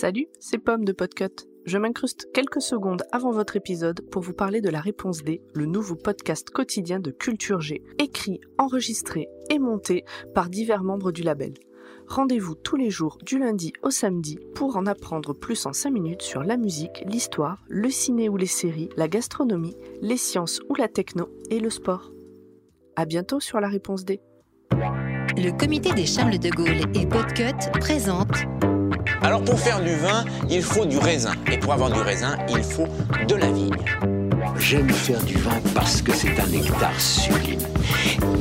Salut, c'est Pomme de Podcut. Je m'incruste quelques secondes avant votre épisode pour vous parler de la Réponse D, le nouveau podcast quotidien de Culture G, écrit, enregistré et monté par divers membres du label. Rendez-vous tous les jours du lundi au samedi pour en apprendre plus en 5 minutes sur la musique, l'histoire, le ciné ou les séries, la gastronomie, les sciences ou la techno et le sport. À bientôt sur la Réponse D. Le comité des Charles de Gaulle et Podcut présente Alors pour faire du vin, il faut du raisin. Et pour avoir du raisin, il faut de la vigne. J'aime faire du vin parce que c'est un nectar sublime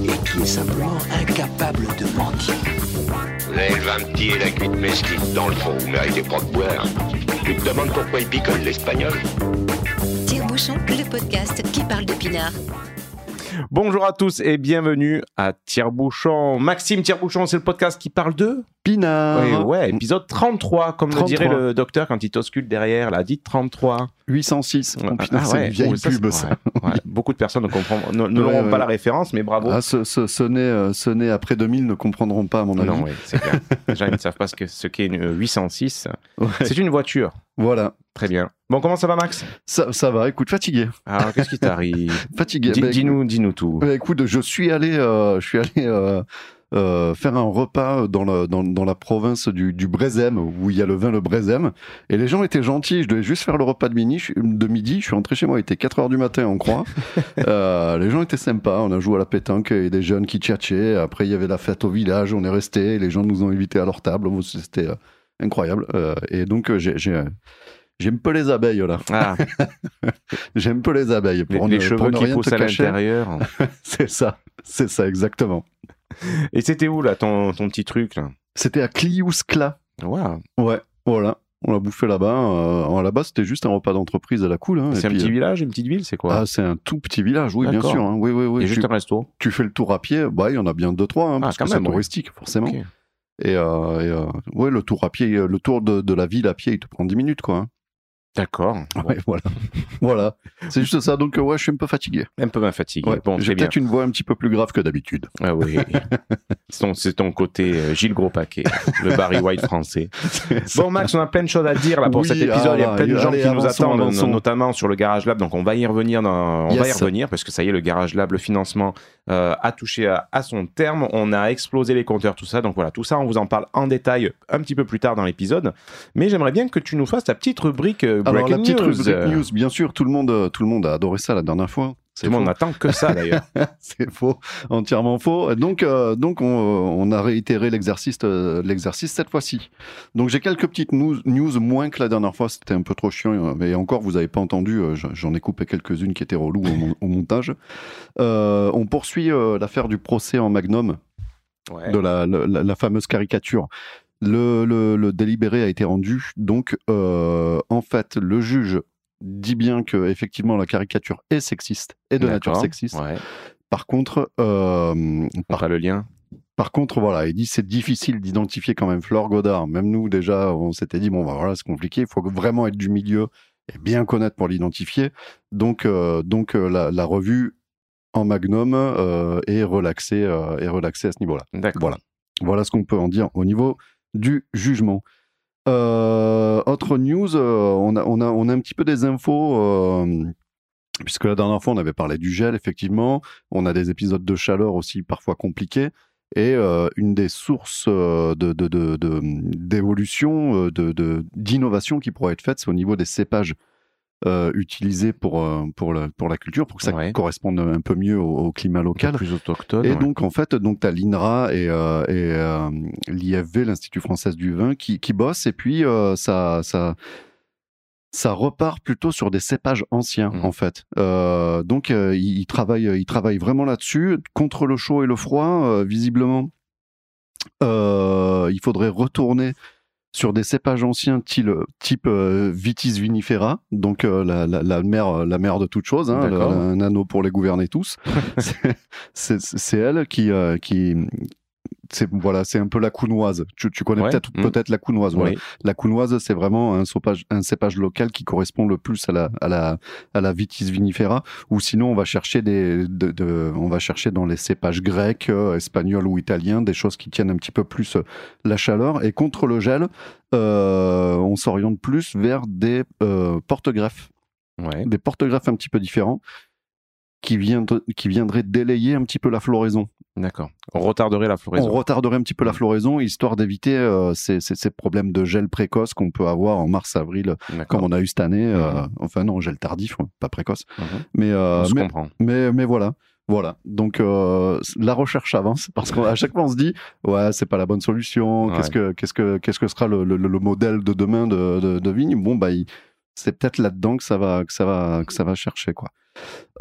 et qui est simplement incapable de mentir. Vous avez le vin petit et la cuite mesquine. Dans le fond, vous méritez pas de boire. Tu te demandes pourquoi il picole l'espagnol? Tire-bouchon, le podcast qui parle de pinard. Bonjour à tous et bienvenue à Tire-Bouchon. Maxime Tire-Bouchon, c'est le podcast qui parle de Pinard. Oui, ouais, épisode 33, comme le 33. dirait le docteur quand il t'auscule derrière, la dit 33. 806. Ouais. Putain, Ah c'est ouais, une vieille oh, ça, pub, ça. ouais. Beaucoup de personnes ne, comprendront- ne, ne Ouais, l'auront ouais. pas la référence, mais bravo. Ah, ce, ce, ce nez, euh, ce nez après 2000 ne comprendront pas, à mon avis. non, oui, c'est clair. Les gens ils ne savent pas ce que- ce qu'est une 806. Ouais. C'est une voiture. Voilà. Très bien. Bon, comment ça va, Max? Ça, ça va, écoute, fatigué. Alors, qu'est-ce qui t'arrive? Fatigué. Dis- Bah, Dis-nous dis-nous tout. Bah, écoute, je suis allé, euh, je suis allé euh, euh, faire un repas dans la, dans, dans la province du, du Brésem, où il y a le vin le Brésem. Et les gens étaient gentils. Je devais juste faire le repas de midi. Je, de midi, je suis rentré chez moi, il était 4 heures du matin, on croit. Euh, les gens étaient sympas. On a joué à la pétanque et des jeunes qui tchatchaient. Après, il y avait la fête au village. On est resté. Les gens nous ont invités à leur table. C'était euh, incroyable. Euh, et donc, j'ai. J'ai J'aime peu les abeilles là. Ah, J'aime peu les abeilles. les, Pour les ne, cheveux pour ne qui rien poussent à l'intérieur. C'est ça, c'est ça exactement. Et c'était où, là, ton, ton petit truc là? C'était à Kliouskla. Waouh. Ouais, voilà. On l'a bouffé là-bas. Euh, là-bas, c'était juste un repas d'entreprise à la cool. hein. Et C'est un puis, petit euh, village, une petite ville, c'est quoi? Ah, c'est un tout petit village, oui, bien sûr. hein. Oui, oui, oui. juste Tu, un resto. tu fais le tour à pied. Bah, il y en a bien deux, trois, hein, Ah, parce que c'est touristique, forcément. Et, euh, et, euh, ouais, le tour à pied, le tour de, de la ville à pied, il te prend 10 minutes, quoi. D'accord. Ouais, voilà. voilà. C'est juste ça. Donc, euh, ouais, je suis un peu fatigué. Un peu bien fatigué. Ouais. Bon, J'ai peut-être une voix un petit peu plus grave que d'habitude. Ah oui. c'est ton, côté euh, Gilles Gros Paquet, le Barry White français. Bon, Max, on a plein de choses à dire là pour Oui, cet épisode. Il y a ah, plein de gens allez, qui nous attendent, avançons. notamment sur le Garage Lab. Donc, on va y revenir. Dans, on va y revenir parce que ça y est, le Garage Lab, le financement euh, a touché à, à son terme. On a explosé les compteurs, tout ça. Donc voilà, tout ça, on vous en parle en détail un petit peu plus tard dans l'épisode. Mais j'aimerais bien que tu nous fasses ta petite rubrique euh, Alors, Breaking la petite News. rubrique Euh, news, bien sûr, tout le monde, euh, tout le monde a adoré ça la dernière fois. Tout le monde n'attend que ça d'ailleurs. C'est faux, entièrement faux. Donc, euh, donc on, on a réitéré l'exercice, euh, l'exercice cette fois-ci. Donc, j'ai quelques petites news, news moins que la dernière fois. C'était un peu trop chiant, euh, mais encore, vous n'avez pas entendu. euh, j'en- ai coupé quelques-unes qui étaient reloues au, mon- au montage. Euh, on poursuit euh, l'affaire du procès en Magnum Ouais. de la, la- la fameuse caricature. Le, le- le délibéré a été rendu. Donc, euh, en fait, le juge dit bien que effectivement la caricature est sexiste et de nature sexiste. Ouais. Par contre, euh, par, le lien. par contre, voilà, il dit c'est difficile d'identifier quand même Flore Godard. Même nous déjà, on s'était dit bon bah voilà, c'est compliqué. Il faut vraiment être du milieu et bien connaître pour l'identifier. Donc, euh, donc euh, la, la revue en Magnum est relaxée, est relaxée à ce niveau-là. Voilà. Voilà ce qu'on peut en dire au niveau du jugement. Euh, autre news, euh, on, a, on, a, on a un petit peu des infos, euh, puisque la dernière fois on avait parlé du gel, effectivement. On a des épisodes de chaleur aussi parfois compliqués. Et une des sources euh, de, de, de- de- d'évolution, d'innovation qui pourrait être faite, c'est au niveau des cépages euh, utilisés pour, euh, pour, la, pour la culture, pour que ça Ouais. corresponde un peu mieux au, au climat local. Plus autochtone. Et ouais. donc, en fait, donc, tu as l'INRA et, euh, et euh, l'IFV, l'Institut français du vin, qui, qui bossent. Et puis, ça, ça, ça repart plutôt sur des cépages anciens, Mhm. en fait. Euh, donc, euh, ils, travaillent, ils travaillent vraiment là-dessus. Contre le chaud et le froid, euh, visiblement, il faudrait retourner sur des cépages anciens type, type euh, Vitis vinifera, donc euh, la, la, la mère, la mère de toutes choses, hein, le- un anneau pour les gouverner tous. C'est elle qui, euh, qui, c'est voilà, c'est un peu la counoise. Tu, tu connais Ouais. peut-être Mm. peut-être la counoise. Voilà. Oui. La counoise, c'est vraiment un cépage, un cépage local qui correspond le plus à la, à la, à la vitis vinifera. Ou sinon, on va chercher des, de, de- on va chercher dans les cépages grecs, euh, espagnols ou italiens, des choses qui tiennent un petit peu plus euh, la chaleur. Et contre le gel, euh, on s'oriente plus vers des euh, porte-greffes, Ouais. des porte-greffes un petit peu différents. Qui, viendra- qui viendraient délayer un petit peu la floraison. D'accord. On retarderait la On floraison. retarderait un petit peu la floraison, histoire d'éviter euh, ces, ces- ces problèmes de gel précoce qu'on peut avoir en mars-avril, comme D'accord. on a eu cette année. euh, Mhm. enfin non, gel tardif, pas précoce. Mhm. Mais, euh, On se mais, comprend. mais, mais voilà. Voilà. Donc euh, la recherche avance parce qu'à chaque fois on se dit ouais c'est pas la bonne solution. Qu'est-ce que qu'est-ce que qu'est-ce que sera le, le- le modèle de demain de, de, de vigne? Bon bah il- c'est peut-être là-dedans que ça va que ça va que ça va chercher quoi.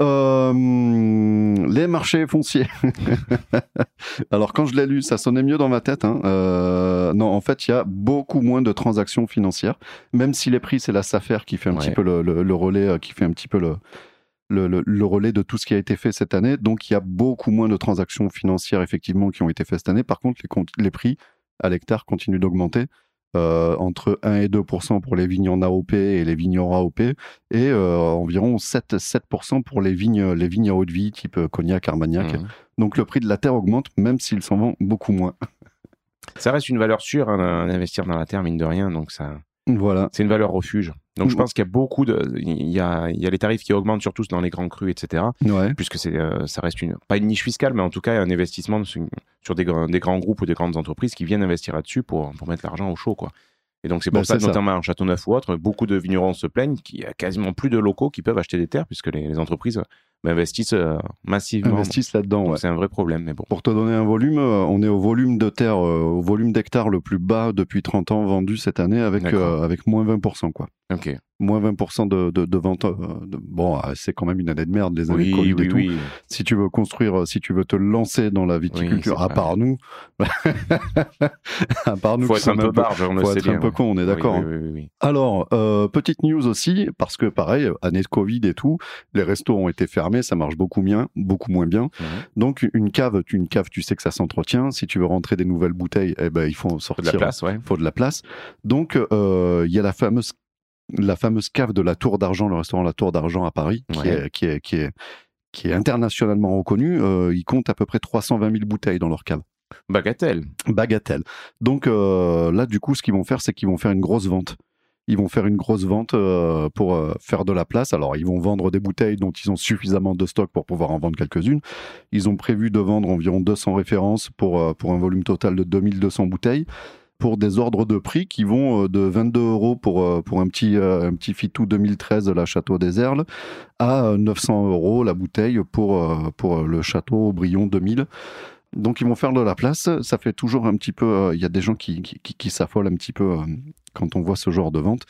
Euh, les marchés fonciers. Alors quand je l'ai lu, ça sonnait mieux dans ma tête. hein. Euh, non, en fait, il y a beaucoup moins de transactions financières, même si les prix c'est la SAFER qui fait un Ouais. petit peu le, le- le relais, euh, qui fait un petit peu le, le, le- le relais de tout ce qui a été fait cette année. Donc il y a beaucoup moins de transactions financières effectivement qui ont été faites cette année. Par contre, les prix à l'hectare continuent d'augmenter. Euh, entre 1 et 2 pour les vignes en AOP et les vignes hors AOP, et euh, environ 7, 7 pour les vignes, les vignes à haute vie, type euh, Cognac, Armagnac. Mhm. Donc le prix de la terre augmente, même s'il s'en vend beaucoup moins. Ça reste une valeur sûre hein, d'investir dans la terre, mine de rien. Donc ça, Voilà. c'est une valeur refuge. Donc je pense qu'il y a beaucoup de, il y a, il y a les tarifs qui augmentent surtout dans les grands crus, etc. Ouais. Puisque c'est, ça reste une, pas une niche fiscale, mais en tout cas un investissement sur, des, grands- des grands groupes ou des grandes entreprises qui viennent investir là-dessus pour, pour mettre l'argent au chaud, quoi. Et donc c'est pour Ben, ça, que, ça. notamment à Châteauneuf ou autre, beaucoup de vignerons se plaignent qu'il y a quasiment plus de locaux qui peuvent acheter des terres puisque les, les entreprises investissent euh, massivement. Investissent là-dedans. Ouais. c'est un vrai problème, mais bon. Pour te donner un volume, euh, on est au volume de terre, euh, au volume d'hectares le plus bas depuis 30 ans vendu cette année avec, avec moins 20%. Quoi. Ok. Moins 20% de, de, de vente. de- Bon, euh, c'est quand même une année de merde, les années Oui, Covid oui, et tout. oui. Si tu veux construire, si tu veux te lancer dans la viticulture, à part nous, à part nous, Faut être un peu barge, on le faut sait être un bien. peu con, on est d'accord. Hein. Alors, euh, petite news aussi, parce que pareil, année de Covid et tout, les restos ont été fermés, ça marche beaucoup bien, beaucoup moins bien. Donc, une cave, tu- une cave, tu sais que ça s'entretient. Si tu veux rentrer des nouvelles bouteilles, eh ben, il faut en Faut sortir. de la place, ouais. faut de la place. Donc, euh, il y a la fameuse, la fameuse cave de la Tour d'Argent, le restaurant La Tour d'Argent à Paris, qui, Ouais. est, qui, est, qui, est, qui est internationalement reconnu. Euh, ils comptent à peu près 320 000 bouteilles dans leur cave. Bagatelle. Bagatelle. Donc euh, là, du coup, ce qu'ils vont faire, c'est qu'ils vont faire une grosse vente. Ils vont faire une grosse vente euh, pour euh, faire de la place. Alors, ils vont vendre des bouteilles dont ils ont suffisamment de stock pour pouvoir en vendre quelques-unes. Ils ont prévu de vendre environ 200 références pour, euh, pour un volume total de 2200 bouteilles pour des ordres de prix qui vont de 22 euros pour, pour un petit, un petit Fitou 2013 de la Château des Erles à euh, 900 euros la bouteille pour, pour le Château Aubryon 2000. Donc ils vont faire de la place. Ça fait toujours un petit peu. euh, Il y a des gens qui, qui, qui- qui s'affolent un petit peu euh, quand on voit ce genre de vente.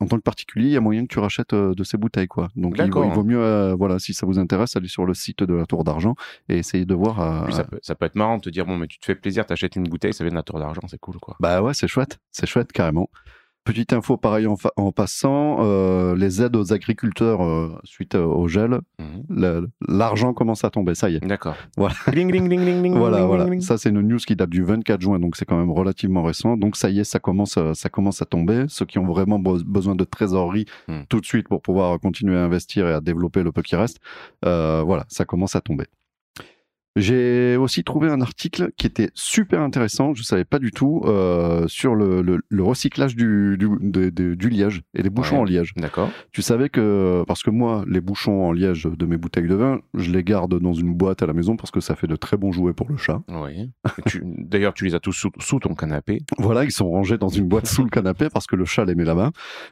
En tant que particulier, il y a moyen que tu rachètes euh, de ces bouteilles, quoi. Donc il vaut, D'accord. il vaut mieux, euh, voilà, si ça vous intéresse, aller sur le site de la Tour d'Argent et essayer de voir. euh, ça, peut, ça peut être marrant de te dire bon, mais tu te fais plaisir, t'achètes une bouteille, ça vient de la tour d'argent, c'est cool, quoi. Bah ouais, c'est chouette, c'est chouette carrément. Petite info pareil en, passant, euh, les aides aux agriculteurs euh, suite euh, au gel, Mhm. l'argent commence à tomber, ça y est. D'accord. Voilà. Gling, gling, gling, Voilà, voilà. Ça, c'est une news qui date du 24 juin, donc c'est quand même relativement récent. Donc ça y est, ça commence, ça commence à tomber. Ceux qui ont vraiment be- besoin de trésorerie Hmm. tout de suite pour pouvoir continuer à investir et à développer le peu qui reste, euh, voilà, ça commence à tomber. J'ai aussi trouvé un article qui était super intéressant, je savais pas du tout, euh, sur le, le- le recyclage du, du, de- de- du liège et les bouchons Ouais. en liège. D'accord. Tu savais que, parce que moi, les bouchons en liège de mes bouteilles de vin, je les garde dans une boîte à la maison parce que ça fait de très bons jouets pour le chat. Oui. D'ailleurs, tu les as tous sous, sous ton canapé. Voilà, ils sont rangés dans une boîte sous le canapé parce que le chat les met là-bas.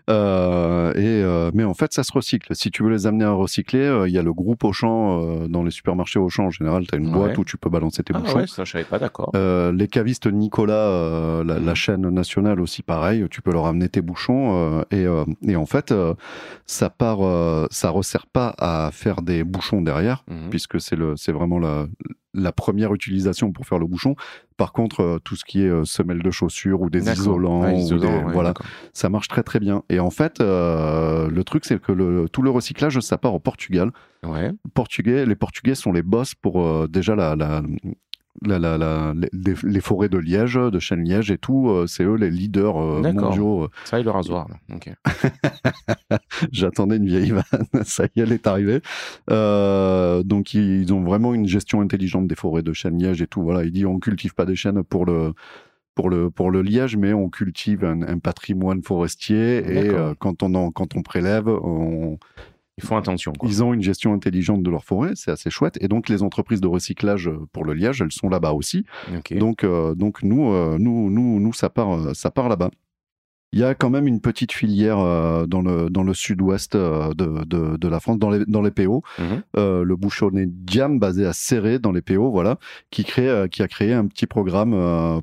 Euh, et, euh, mais en fait, ça se recycle. Si tu veux les amener à recycler, il y a le groupe Auchan, dans les supermarchés Auchan en général, tu as une Ouais. boîte où tu peux balancer tes Ah bouchons. ouais, ça, je savais pas, d'accord. Euh, les cavistes Nicolas, euh, la, la chaîne nationale aussi pareil, tu peux leur amener tes bouchons euh, et, euh, et en fait euh, ça part, euh, ça resserre pas à faire des bouchons derrière Mhm. puisque c'est le, c'est vraiment la, la première utilisation pour faire le bouchon. Par contre, euh, tout ce qui est euh, semelle de chaussures ou des isolants, Ouais, ou isolants, des- ouais, voilà, ça marche très très bien. Et en fait, euh, le truc c'est que le, tout le recyclage ça part au Portugal. Ouais. Portugais, les Portugais sont les boss pour euh, déjà la, la, la, la, la- les, les forêts de Liège, de Chêne-Liège et tout, euh, c'est eux les leaders euh, mondiaux. Ça y est, le rasoir. là. Ok. J'attendais une vieille vanne, ça y est, elle est arrivée. Euh, donc ils, ont vraiment une gestion intelligente des forêts de chêne-liège et tout. Voilà, il dit on cultive pas des chênes pour le pour le pour le liège, mais on cultive un, un patrimoine forestier et euh, quand on en, quand on prélève, on, Ils font attention. Quoi. ils ont une gestion intelligente de leur forêt, c'est assez chouette. Et donc les entreprises de recyclage euh, pour le liège, elles sont là-bas aussi. Donc, euh, donc nous, euh, nous, nous, nous, ça part, euh, ça part là-bas. Il y a quand même une petite filière euh, dans le dans le sud-ouest euh, de, de, de la France, dans les dans les PO, Mhm. euh, le bouchonnet Diam basé à Serré dans les PO, voilà, qui crée qui a créé un petit programme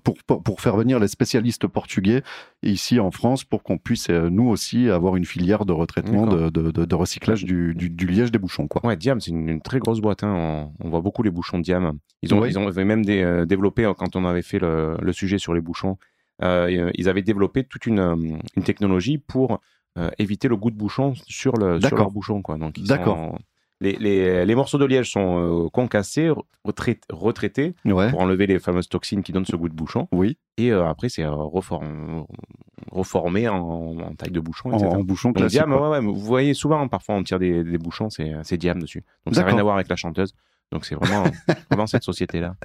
pour, pour faire venir les spécialistes portugais ici en France pour qu'on puisse nous aussi avoir une filière de retraitement de, de, recyclage du, du, du liège des bouchons quoi. Ouais, Diam, c'est une, une très grosse boîte. hein. On, on voit beaucoup les bouchons Diam. Ils ont, ils ont même des, développé, quand on avait fait le, le sujet sur les bouchons, ils avaient développé toute une, euh, une technologie pour euh, éviter le goût de bouchon sur, le, sur leur bouchon. Quoi. Donc, ils D'accord. sont- Les, les, les morceaux de liège sont euh, concassés, retrait- retraités Ouais. pour enlever les fameuses toxines qui donnent ce goût de bouchon. Oui. Et euh, après, c'est euh, reform- reformé en, en taille de bouchon, En, etc. en bouchon Donc classique. Diam, quoi. ouais, ouais, vous voyez souvent, parfois on tire des, des bouchons, c'est c'est Diam dessus. Donc ça n'a rien à voir avec la chanteuse. Donc c'est vraiment, vraiment cette société-là.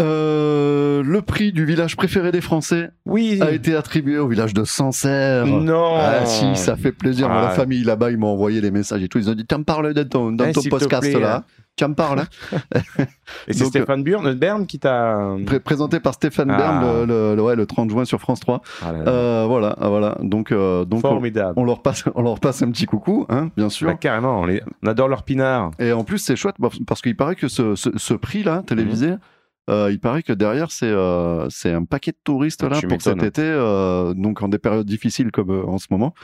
Euh, le prix du village préféré des Français Oui. a été attribué au village de Sancerre. Non. Ah si, ça fait plaisir. Ah. la famille là-bas, ils m'ont envoyé les messages et tout. Ils ont dit, tu me parles de ton, dans Eh, ton podcast plaît, là. hein. Tu me parles. hein. Et c'est Stéphane Burn, Bern qui t'a. Pré- présenté par Stéphane Ah. Bern le, ouais, le 30 juin sur France 3. Ah là là. Euh, voilà, ah, voilà. Donc, euh, donc on, Formidable. on leur passe, on leur passe un petit coucou, hein, bien sûr. Bah, carrément, on, les- on adore leur pinard. Et en plus, c'est chouette parce- qu'il paraît que ce, ce, ce prix-là, télévisé, Mhm. Euh, il paraît que derrière, c'est euh, c'est un paquet de touristes Ah, là, tu pour cet été, euh, donc en des périodes difficiles comme euh, en ce moment.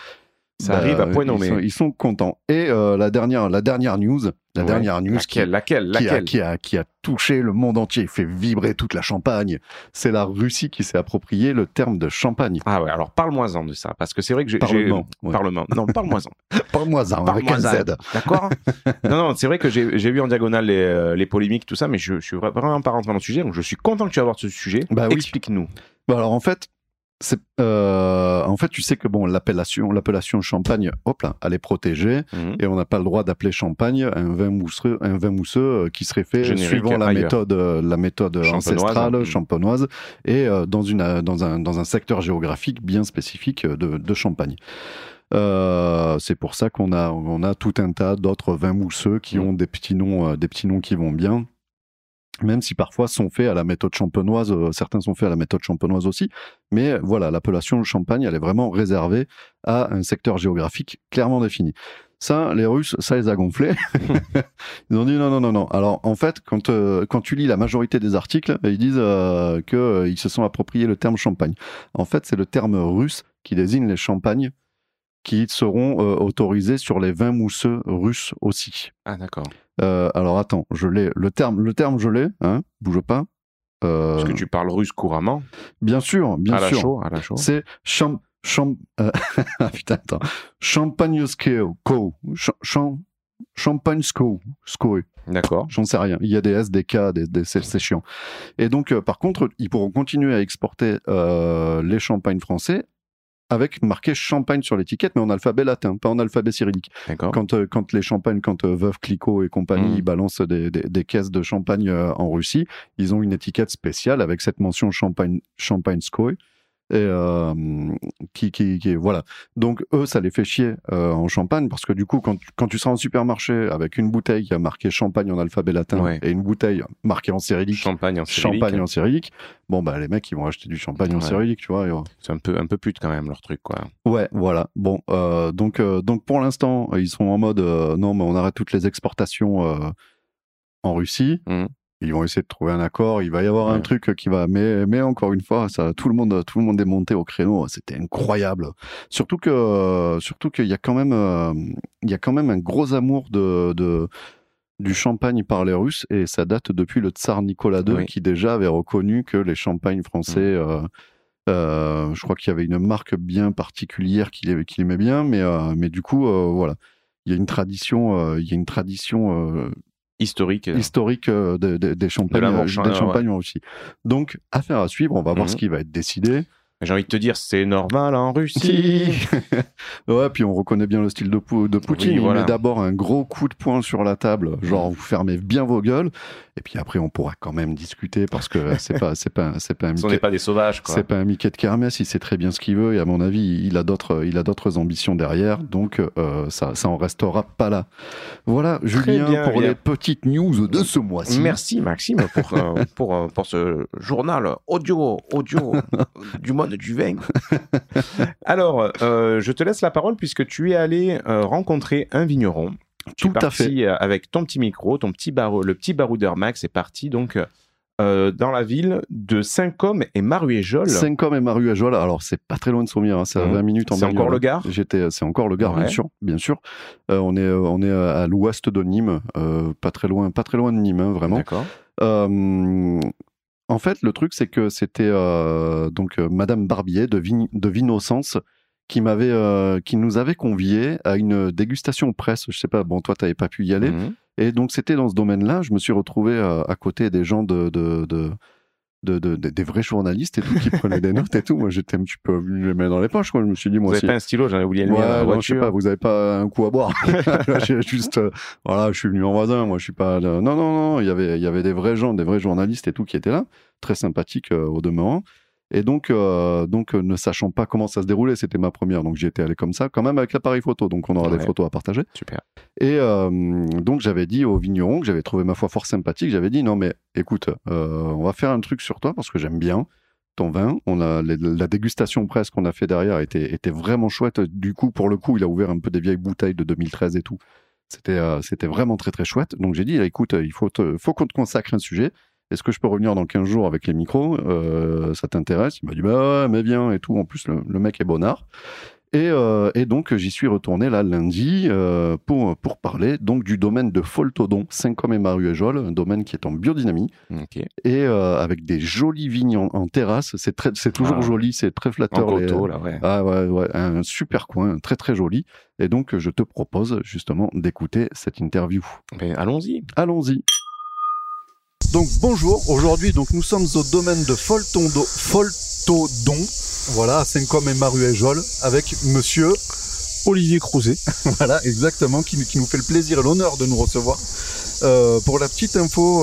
Ça Bah, arrive à point ils nommé. sont, ils sont contents. Et euh, la, dernière, la dernière news, la Ouais. dernière news qui, Laquelle, laquelle, qui, a, laquelle qui, a, qui a touché le monde entier, fait vibrer toute la Champagne, c'est la Russie qui s'est approprié le terme de Champagne. Ah ouais, alors parle-moi-en de ça, parce que c'est vrai que j'ai. Parlement, ouais. Parlement. Non, parle-moi-en. Parle-moi-en avec un. Z. D'accord Non, non, c'est vrai que j'ai vu en diagonale les, euh, les polémiques, tout ça, mais je, je suis vraiment pas rentré dans le sujet, donc je suis content que tu abordes ce sujet. Bah oui. Explique-nous. Bon, alors en fait, euh, en fait, tu sais que bon, l'appellation, l'appellation champagne, hop là, elle est protégée Mhm. et on n'a pas le droit d'appeler champagne un vin mousseux, un vin mousseux euh, qui serait fait Générique suivant la ailleurs. méthode, euh, la méthode Champenoise. ancestrale, Mhm. champenoise, et euh, dans une, dans un, dans un secteur géographique bien spécifique de, de Champagne. Euh, c'est pour ça qu'on a, on a tout un tas d'autres vins mousseux qui Mhm. ont des petits noms, des petits noms qui vont bien. Même si parfois sont faits à la méthode champenoise, euh, certains sont faits à la méthode champenoise aussi, mais voilà, l'appellation champagne, elle est vraiment réservée à un secteur géographique clairement défini. Ça, les Russes, ça les a gonflés. ils ont dit non, non, non, non. Alors, en fait, quand, euh, quand tu lis la majorité des articles, ils disent euh, qu'ils se sont appropriés le terme champagne. En fait, c'est le terme russe qui désigne les champagnes qui seront euh, autorisés sur les vins mousseux russes aussi. Ah, d'accord. Euh, alors attends, je l'ai. Le terme, le terme, je l'ai. Hein, bouge pas. Euh, Parce que tu parles russe couramment, Bien sûr, bien à la sûr. chaud, à la chaud. C'est champ, champ, euh, ah, putain, attends. Co, Ch- champ, champagnesco, sco, D'accord. j'en sais rien. Il y a des S, des K, des, des c'est c'est chiant. Et donc, euh, par contre, ils pourront continuer à exporter euh, les champagnes français avec marqué champagne sur l'étiquette, mais en alphabet latin, pas en alphabet cyrillique. Quand, euh, quand les champagnes, quand euh, Veuve Clicquot et compagnie ils balancent des, des- des caisses de champagne euh, en Russie, ils ont une étiquette spéciale avec cette mention champagne, champagne Skoy. Et euh, qui, qui, qui, voilà. Donc, eux, ça les fait chier euh, en champagne parce que du coup, quand, tu- quand tu seras en supermarché avec une bouteille qui a marqué champagne en alphabet latin Ouais. et une bouteille marquée en cyrillique, Champagne en cyrillique. champagne en cyrillique, bon, bah, les mecs, ils vont acheter du champagne en cyrillique, tu vois. euh, C'est un peu, un peu pute quand même leur truc, quoi. Ouais, voilà. Bon, euh, donc, donc pour l'instant, ils sont en mode non, mais on arrête toutes les exportations en Russie. Mhm. Ils vont essayer de trouver un accord. Il va y avoir un truc qui va, mais, mais encore une fois, ça, tout le monde, tout le monde est monté au créneau. C'était incroyable. Surtout que, surtout qu'il y a quand même, euh, il y a quand même un gros amour de, de du champagne par les Russes et ça date depuis le tsar Nicolas II Oui. qui déjà avait reconnu que les champagnes français euh, euh, je crois qu'il y avait une marque bien particulière qu'il aimait, bien, mais, mais du coup, voilà. Il y a une tradition, il y a une tradition historique. historique de- de- des champagnes, des ouais. champagnes aussi. Donc, affaire à suivre. On va voir Mhm. ce qui va être décidé. J'ai envie de te dire, c'est normal en Russie. ouais, puis on reconnaît bien le style de, Pou- de Poutine. Oui, Il met d'abord un gros coup de poing sur la table, genre vous fermez bien vos gueules, et puis après on pourra quand même discuter parce que c'est pas, c'est pas, c'est pas un Ce Mickey- n'est pas des sauvages, c'est pas un Mickey de kermesse, il sait très bien ce qu'il veut et à mon avis, il a d'autres, il a d'autres ambitions derrière, donc euh, ça, ça en restera pas là. Voilà, Julien, bien, pour bien. les petites news de ce mois-ci. Merci Maxime pour, euh, pour, euh, pour ce journal audio, audio du monde du vin. Alors, euh, je te laisse la parole puisque tu es allé euh, rencontrer un vigneron. Tu es Tout à parti, euh, avec ton petit micro, ton petit barreau, le petit baroudeur Max est parti donc euh, dans la ville de Saint-Côme et Maruéjol. Saint-Côme et Maruéjol, alors c'est pas très loin de Sommières, hein, c'est à Mhm. 20 minutes en C'est encore le. Gard J'étais, c'est encore le Gard, bien sûr, bien sûr. Euh, on est, on est à l'ouest de Nîmes, euh, pas très loin, pas très loin de Nîmes, hein, vraiment. D'accord. En fait, le truc, c'est que c'était euh, donc euh, Madame Barbier de, Vin- de Vinocence qui m'avait, euh, qui nous avait conviés à une dégustation presse. Je sais pas, bon, toi, t'avais pas pu y aller. Mhm. Et donc, c'était dans ce domaine-là. Je me suis retrouvé à côté des gens de, de, de, de- de- de- des vrais journalistes et tout qui prenaient des notes et tout. Moi, j'étais un petit peu venu les mains dans les poches. Quoi. Je me suis dit, Vous moi n'avez aussi. pas un stylo, j'en ai oublié le Ouais, mien non, je sais pas, vous avez pas un coup à boire. J'ai juste, euh, voilà, je suis venu en voisin, moi je suis pas. là. Non, non, non, il y avait, il y avait des vrais gens, des vrais journalistes et tout qui étaient là, très sympathiques euh, au demeurant. Et donc, euh, donc euh, ne sachant pas comment ça se déroulait, c'était ma première, donc j'y étais allé comme ça, quand même avec l'appareil photo, donc on aura Ouais. des photos à partager. Super. Et euh, donc j'avais dit au vigneron que j'avais trouvé ma foi fort sympathique, j'avais dit non mais écoute, on va faire un truc sur toi parce que j'aime bien ton vin. On a les- la dégustation presse qu'on a fait derrière était, était vraiment chouette. Du coup, pour le coup, il a ouvert un peu des vieilles bouteilles de 2013 et tout. C'était euh, c'était vraiment très très chouette. Donc j'ai dit écoute, il faut te- faut qu'on te consacre un sujet. Est-ce que je peux revenir dans 15 jours avec les micros? Euh, Ça t'intéresse? Il m'a dit bah ouais, mais bien et tout. En plus, le, le mec est bonnard. Et, euh, et donc, j'y suis retourné là lundi euh, pour, pour parler donc du domaine de Foltodon, Saint-Côme et Maruéjol, un domaine qui est en biodynamie et euh, avec des jolies vignes en, en terrasse. C'est très- c'est toujours Ah. joli, c'est très En flatteur. les- coteau, là, ouais. ah ouais, ouais, un super coin, très très joli. Et donc, je te propose justement d'écouter cette interview. Allons-y. Allons-y. Donc bonjour, aujourd'hui donc nous sommes au domaine de Foltondo, Foltodon, voilà, à Saint-Côme et Maruéjol, avec monsieur, Olivier Crozet. voilà, exactement, qui, nous fait le plaisir et l'honneur de nous recevoir. Euh, pour la petite info,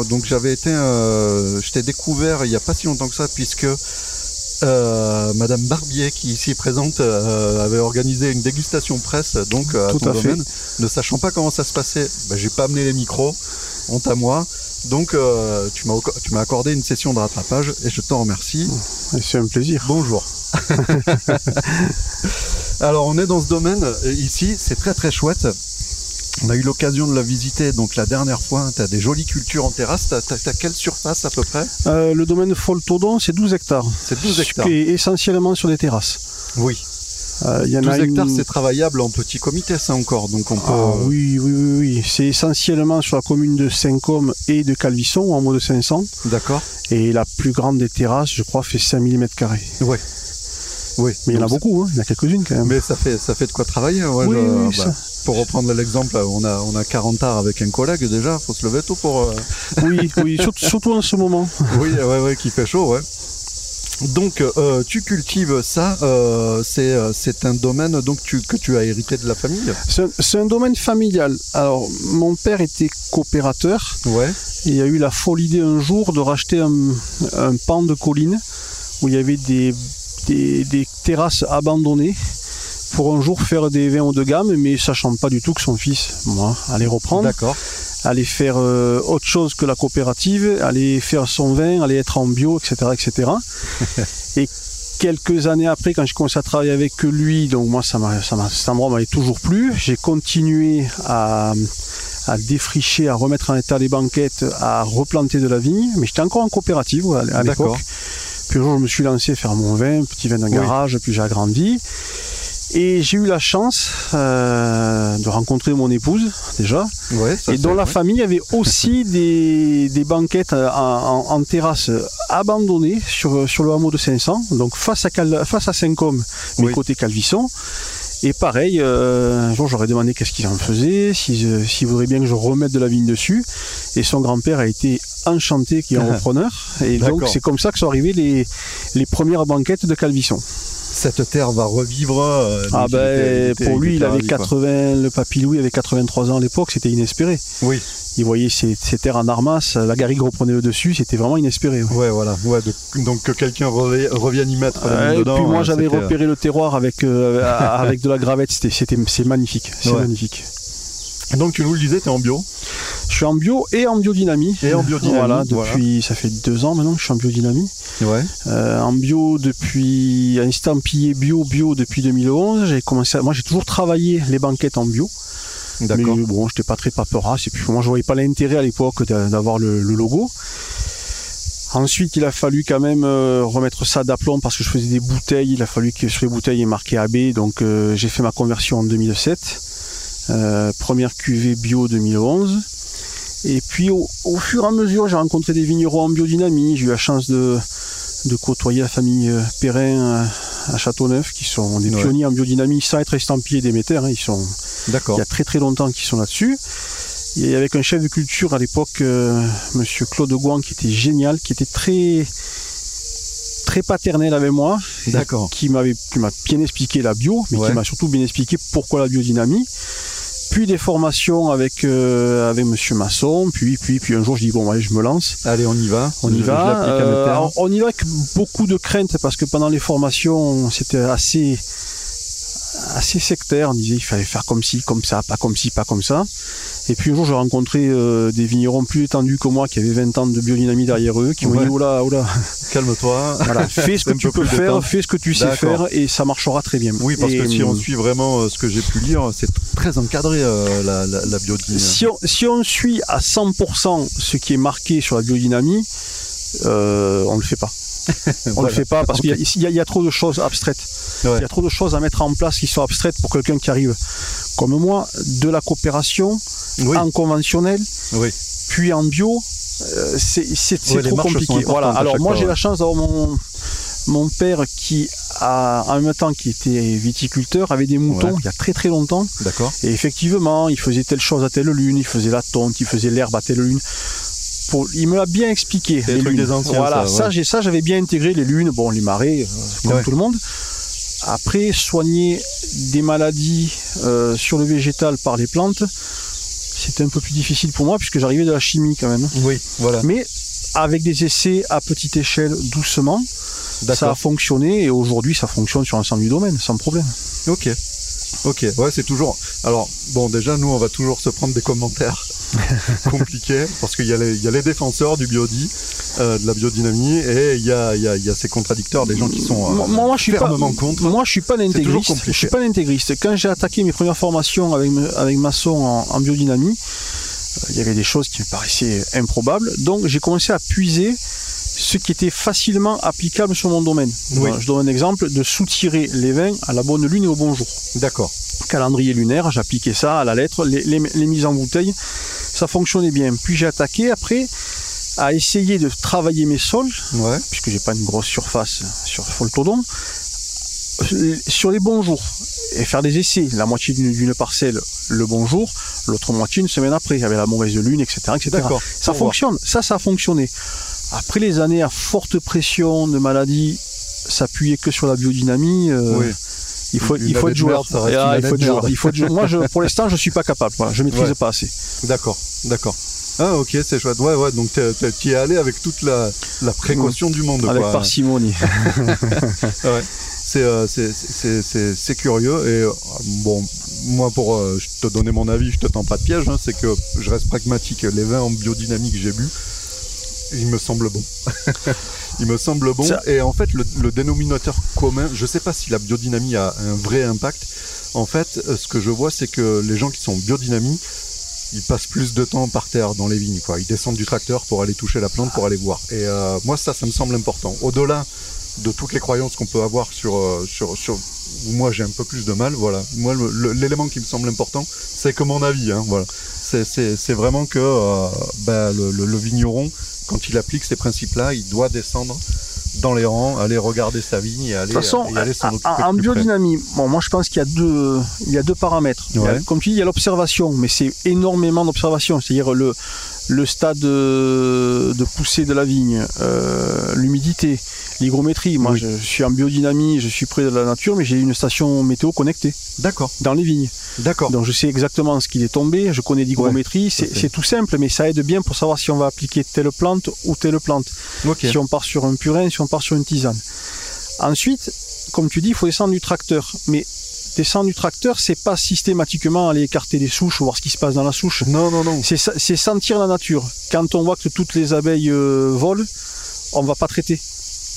euh, donc j'avais été, euh, découvert il y a pas si longtemps que ça, puisque euh, Madame Barbier, qui ici est présente, euh, avait organisé une dégustation presse, donc euh, à Tout ton à fait. domaine. Ne sachant pas comment ça se passait, ben, j'ai pas amené les micros, honte à moi. Donc tu m'as accordé une session de rattrapage et je t'en remercie. C'est un plaisir. Bonjour. Alors on est dans ce domaine ici, c'est très très chouette. On a eu l'occasion de la visiter donc la dernière fois. Tu as des jolies cultures en terrasse. Tu as, quelle surface à peu près? Euh, le domaine Foltodon, c'est 12 hectares. C'est 12 hectares. Et essentiellement sur des terrasses. Oui. Euh, Il y en 12 a hectares, une- c'est travaillable en petit comité ça encore. Donc on peut... Ah, oui, oui, oui, oui. C'est essentiellement sur la commune de Saint-Côme et de Calvisson, en haut de 500. D'accord. Et la plus grande des terrasses, je crois, fait 5000 mètres carrés. Ouais. Oui. Mais il y en a beaucoup, hein. il y en a quelques-unes quand même. Mais ça fait, ça fait de quoi travailler. ouais, Oui, je- oui, bah, Pour reprendre l'exemple, on a, on a 40 arts avec un collègue déjà. faut se lever tôt pour... euh, Oui, oui, surtout, en ce moment. oui, ouais, ouais, qui fait chaud, ouais. Donc, euh, tu cultives ça, euh, c'est un domaine donc tu, que tu as hérité de la famille? C'est un, domaine familial. Alors, mon père était coopérateur. Ouais. Et il y a eu la folle idée un jour de racheter un, un pan de colline où il y avait des, des, des terrasses abandonnées pour un jour faire des vins haut de gamme, mais sachant pas du tout que son fils, moi, allait reprendre, D'accord. allait faire euh, autre chose que la coopérative, allait faire son vin, allait être en bio, etc. etc. Et quelques années après, quand je commençais à travailler avec lui, donc moi, ça m'a, ça m'a, cet endroit m'avait toujours plu, j'ai continué à, à défricher, à remettre en état les banquettes, à replanter de la vigne, mais j'étais encore en coopérative à, D'accord. Puis un jour, je me suis lancé faire mon vin, petit vin de Oui. garage, puis j'ai agrandi. Et j'ai eu la chance euh, de rencontrer mon épouse déjà, Ouais. et dont la ouais. famille avait aussi des, des banquettes euh, en, en- en terrasse abandonnées sur, sur le hameau de 500, donc face à, Cal- face à Saint-Côme, mais Oui. côté Calvisson. Et pareil, euh, un jour j'aurais demandé qu'est-ce qu'il en faisait, s'il s'il voudrait bien que je remette de la vigne dessus. Et son grand-père a été enchanté qu'il y ait un repreneur. Et donc c'est comme ça que sont arrivées les, les premières banquettes de Calvisson. Cette terre va revivre. euh, Ah ben pour lui il avait ravi, quoi. 80, le papy Louis avait 83 ans à l'époque, c'était inespéré. Oui. Il voyait ses, ses terres en armas, la garrigue reprenait le dessus, c'était vraiment inespéré. ouais. Ouais, voilà. Ouais, de- donc que quelqu'un revi- revienne y mettre Euh, et dedans. puis moi euh, j'avais euh, repéré le terroir avec, euh, avec de la gravette, c'était, magnifique, c'est Ouais. magnifique. Donc tu nous le disais, t'es en bio? Je suis en bio et en biodynamie. Et en biodynamie, Voilà, voilà. depuis, ça fait deux ans maintenant que je suis en biodynamie. Ouais. Euh, en bio depuis, un estampillé bio, bio depuis 2011. J'ai commencé à- moi j'ai toujours travaillé les banquettes en bio. D'accord. Mais bon, j'étais pas très paperasse et puis moi je voyais pas l'intérêt à l'époque d'a- d'avoir le, le logo. Ensuite, il a fallu quand même euh, remettre ça d'aplomb parce que je faisais des bouteilles. Il a fallu que sur les bouteilles il y ait marqué AB. Donc euh, j'ai fait ma conversion en 2007. Euh, première cuvée bio 2011. Et puis au, au fur et à mesure, j'ai rencontré des vignerons en biodynamie. J'ai eu la chance de, de côtoyer la famille euh, Perrin euh, à Châteauneuf, qui sont des Ouais. pionniers en biodynamie sans être estampillés d'émetteurs. hein. Ils sont D'accord. il y a très très longtemps qu'ils sont là-dessus. Et avec un chef de culture à l'époque, euh, Monsieur Claude Gouin, qui était génial, qui était très très paternel avec moi, D'accord. qui m'avait qui m'a bien expliqué la bio, mais Ouais. qui m'a surtout bien expliqué pourquoi la biodynamie. Puis des formations avec euh, avec Monsieur Masson, puis puis puis un jour je dis bon allez je me lance. Allez, on y va. On Je- y je va. Euh, alors, on y va avec beaucoup de crainte parce que pendant les formations, c'était assez assez sectaire. On disait il fallait faire comme ci, comme ça, pas comme ci, pas comme ça. Et puis un jour, j'ai rencontré euh, des vignerons plus étendus que moi qui avaient 20 ans de biodynamie derrière eux, qui m'ont Ouais. dit oula, oula, Calme-toi. voilà, fais ce que tu peu peux faire, fais ce que tu sais faire et ça marchera très bien. Oui, parce Et, que si on hum, suit vraiment euh, ce que j'ai pu lire, c'est très encadré euh, la, la, la biodynamie. si on, si on suit à 100% ce qui est marqué sur la biodynamie, euh, on le fait pas. On Voilà. le fait pas parce qu'il y a- y, y trop de choses abstraites. Ouais. Il y a trop de choses à mettre en place qui sont abstraites pour quelqu'un qui arrive comme moi de la coopération Oui, en conventionnel oui. puis en bio. euh, c'est Ouais, trop compliqué. Voilà. Alors moi j'ai la chance d'avoir mon mon père qui a en même temps qui était viticulteur avait des moutons Ouais. il y a très très longtemps D'accord. et effectivement, il faisait telle chose à telle lune, il faisait la tonte, il faisait l'herbe à telle lune. Pour, il me l'a bien expliqué. Les lunes. des anciens, Voilà, ça, ça, ouais. j'ai ça, j'avais bien intégré les lunes, bon, les marées, euh, comme Ouais. tout le monde. Après, soigner des maladies euh, sur le végétal par les plantes, c'était un peu plus difficile pour moi puisque j'arrivais de la chimie quand même. Oui, voilà. Mais avec des essais à petite échelle, doucement, ça a fonctionné et aujourd'hui ça fonctionne sur l'ensemble du domaine, sans problème. Ok. Ok. Ouais, c'est toujours. Alors, bon, déjà, nous, on va toujours se prendre des commentaires compliqués parce qu'il y, a les- il y a les défenseurs du biodi, euh, de la biodynamie, et il y a, il y, a, il y a ces contradicteurs, des gens qui sont euh, Moi, moi, je suis pas, contre. moi, je suis pas l'intégriste. compliqué. Je suis pas l'intégriste. Quand j'ai attaqué mes premières formations avec, avec Masson en, en biodynamie, euh, il y avait des choses qui me paraissaient improbables. Donc, j'ai commencé à puiser ce qui était facilement applicable sur mon domaine. Oui. Je donne un exemple de soutirer les vins à la bonne lune et au bon jour. D'accord. Calendrier lunaire, j'appliquais ça à la lettre, les, les- les mises en bouteille, ça fonctionnait bien. Puis j'ai attaqué après à essayer de travailler mes sols Ouais. puisque j'ai pas une grosse surface sur Foltodon, sur les bons jours et faire des essais. La moitié d'une parcelle le bon jour, l'autre moitié une semaine après, avec la mauvaise lune, etc. Ça voir. fonctionne, ça, ça a fonctionné. Après les années à forte pression de maladies, s'appuyer que sur la biodynamie, euh, Oui. Il faut, il faut être joueur. Ah, il faut joueur. merde. Il faut être joueur. Moi, je, pour l'instant, je suis pas capable. Voilà, je maîtrise Ouais. pas assez. D'accord. D'accord. Ah, ok, c'est chouette. Ouais, ouais. Donc, tu es allé avec toute la, la précaution du monde. Avec quoi. parcimonie. Ouais. C'est euh, curieux et euh, bon moi pour euh, te donner mon avis je te tends pas de piège hein, c'est que je reste pragmatique les vins en biodynamique que j'ai bu il me semble bon. Il me semble bon. Ça- et en fait le, le dénominateur commun je sais pas si la biodynamie a un vrai impact. En fait euh, ce que je vois c'est que les gens qui sont biodynamie ils passent plus de temps par terre dans les vignes quoi. Ils descendent du tracteur pour aller toucher la plante pour aller voir. Et euh, moi ça ça me semble important. Au-delà de toutes les croyances qu'on peut avoir sur, euh, sur, sur moi j'ai un peu plus de mal, voilà. Moi, l'élément qui me semble important, c'est que mon avis, hein, voilà. C'est- vraiment que euh, le, le- le vigneron, quand il applique ces principes-là, il doit descendre dans les rangs, aller regarder sa vigne et aller, De toute façon, et aller s'en en- occuper biodynamie, bon, moi je pense qu'il y a deux, il y a deux paramètres. A- comme tu dis, il y a l'observation, mais c'est énormément d'observation, c'est-à-dire le, le stade de poussée de la vigne, euh, l'humidité, l'hygrométrie. Moi Oui. je, suis en biodynamie, je suis près de la nature, mais j'ai une station météo connectée D'accord, dans les vignes. d'accord. Donc je sais exactement ce qu'il est tombé, je connais l'hygrométrie, c'est tout simple, mais ça aide bien pour savoir si on va appliquer telle plante ou telle plante. Si on part sur un purin, si on part sur une tisane. Ensuite, comme tu dis, il faut descendre du tracteur. Mais descendre du tracteur, c'est pas systématiquement aller écarter les souches ou voir ce qui se passe dans la souche. Non, non, non. C'est sentir la nature. Quand on voit que toutes les abeilles euh, volent, on va pas traiter.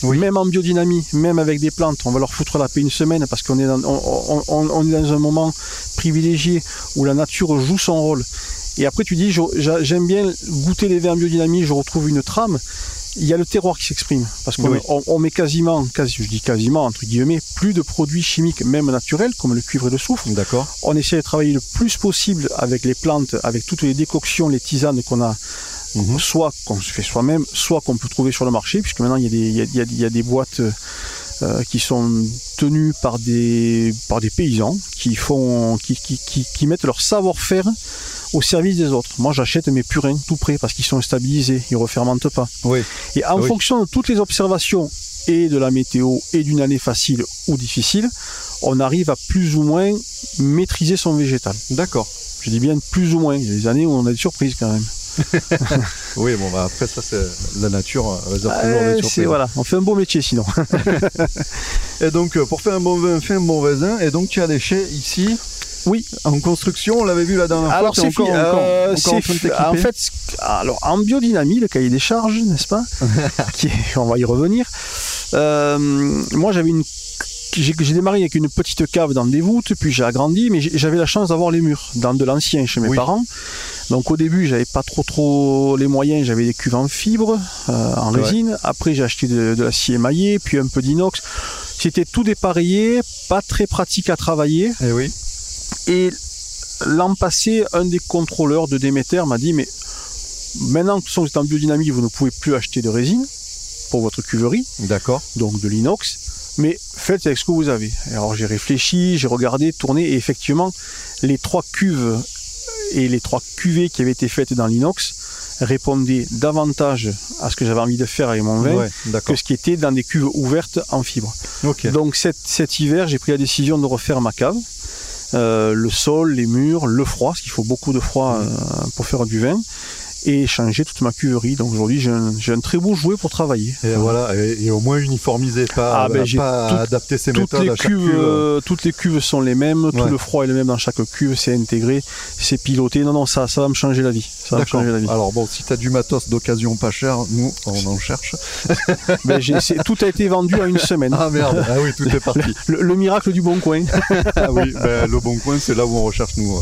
Oui. Même en biodynamie, même avec des plantes, on va leur foutre la paix une semaine parce qu'on est, dans- on, on- on- on est dans un moment privilégié où la nature joue son rôle. Et après, tu dis, j'aime bien goûter les vins en biodynamie, je retrouve une trame. Il y a le terroir qui s'exprime. Parce qu'on Oui. on, on met quasiment, quasi, je dis quasiment, entre guillemets, plus de produits chimiques, même naturels, comme le cuivre et le soufre. D'accord. On essaie de travailler le plus possible avec les plantes, avec toutes les décoctions, les tisanes qu'on a, Mhm. soit qu'on se fait soi-même, soit qu'on peut trouver sur le marché, puisque maintenant il y a des, il y a- il y a- il y a des boîtes euh, qui sont tenues par des, par des paysans qui, font, qui, qui, qui, qui mettent leur savoir-faire au service des autres. Moi j'achète mes purins tout prêts parce qu'ils sont stabilisés, ils ne refermentent pas. Oui. Et en Oui. fonction de toutes les observations et de la météo et d'une année facile ou difficile, on arrive à plus ou moins maîtriser son végétal. D'accord. Je dis bien plus ou moins. Il y a des années où on a des surprises quand même. Oui, bon, bah, après, ça, c'est la nature. euh, toujours des c'est surprises. voilà, on fait un beau métier sinon. Et donc, euh, pour faire un bon vin, fais un bon raisin. Et donc, tu as des chais ici. Oui. En construction, on l'avait vu la dernière Alors fois. encore, Euh, encore en train de fi- t'équiper en fait, alors en biodynamie, le cahier des charges, n'est-ce pas Qui est- On va y revenir. Euh, moi, j'avais une j'ai démarré avec une petite cave dans des voûtes, puis j'ai agrandi, mais j'avais la chance d'avoir les murs dans de l'ancien chez mes Oui. parents. Donc au début, j'avais pas trop trop les moyens, j'avais des cuves en fibre, euh, en Ouais. résine. Après, j'ai acheté de, de l'acier émaillé, puis un peu d'inox. C'était tout dépareillé, pas très pratique à travailler. Eh oui. Et l'an passé, un des contrôleurs de Déméter m'a dit Mais maintenant que vous êtes en biodynamie, vous ne pouvez plus acheter de résine pour votre cuverie, D'accord. donc de l'inox, mais faites avec ce que vous avez. Alors j'ai réfléchi, j'ai regardé, tourné, et effectivement, les trois cuves et les trois cuvées qui avaient été faites dans l'inox répondaient davantage à ce que j'avais envie de faire avec mon vin Ouais, que ce qui était dans des cuves ouvertes en fibre. Donc cet, cet hiver, j'ai pris la décision de refaire ma cave. Euh, le sol, les murs, le froid, parce qu'il faut beaucoup de froid euh, pour faire du vin, et changer toute ma cuverie. Donc aujourd'hui, j'ai un, très beau jouet pour travailler. Et voilà, et, et au moins uniformisé, pas, Ah, ben, j'ai pas tout- adapter ses Toutes méthodes les, à chaque cuves, cuve. euh, toutes les cuves sont les mêmes, tout le froid est le même dans chaque cuve, c'est intégré, c'est piloté. Non, non, ça, ça va me changer la vie. Ça va me changer la vie. Alors bon, si tu as du matos d'occasion pas cher, nous, on en cherche. Ben, tout a été vendu en une semaine. Ah merde, ah oui, tout est parti. Le, le miracle du bon coin. ah oui, ben, le bon coin, c'est là où on recherche nous euh,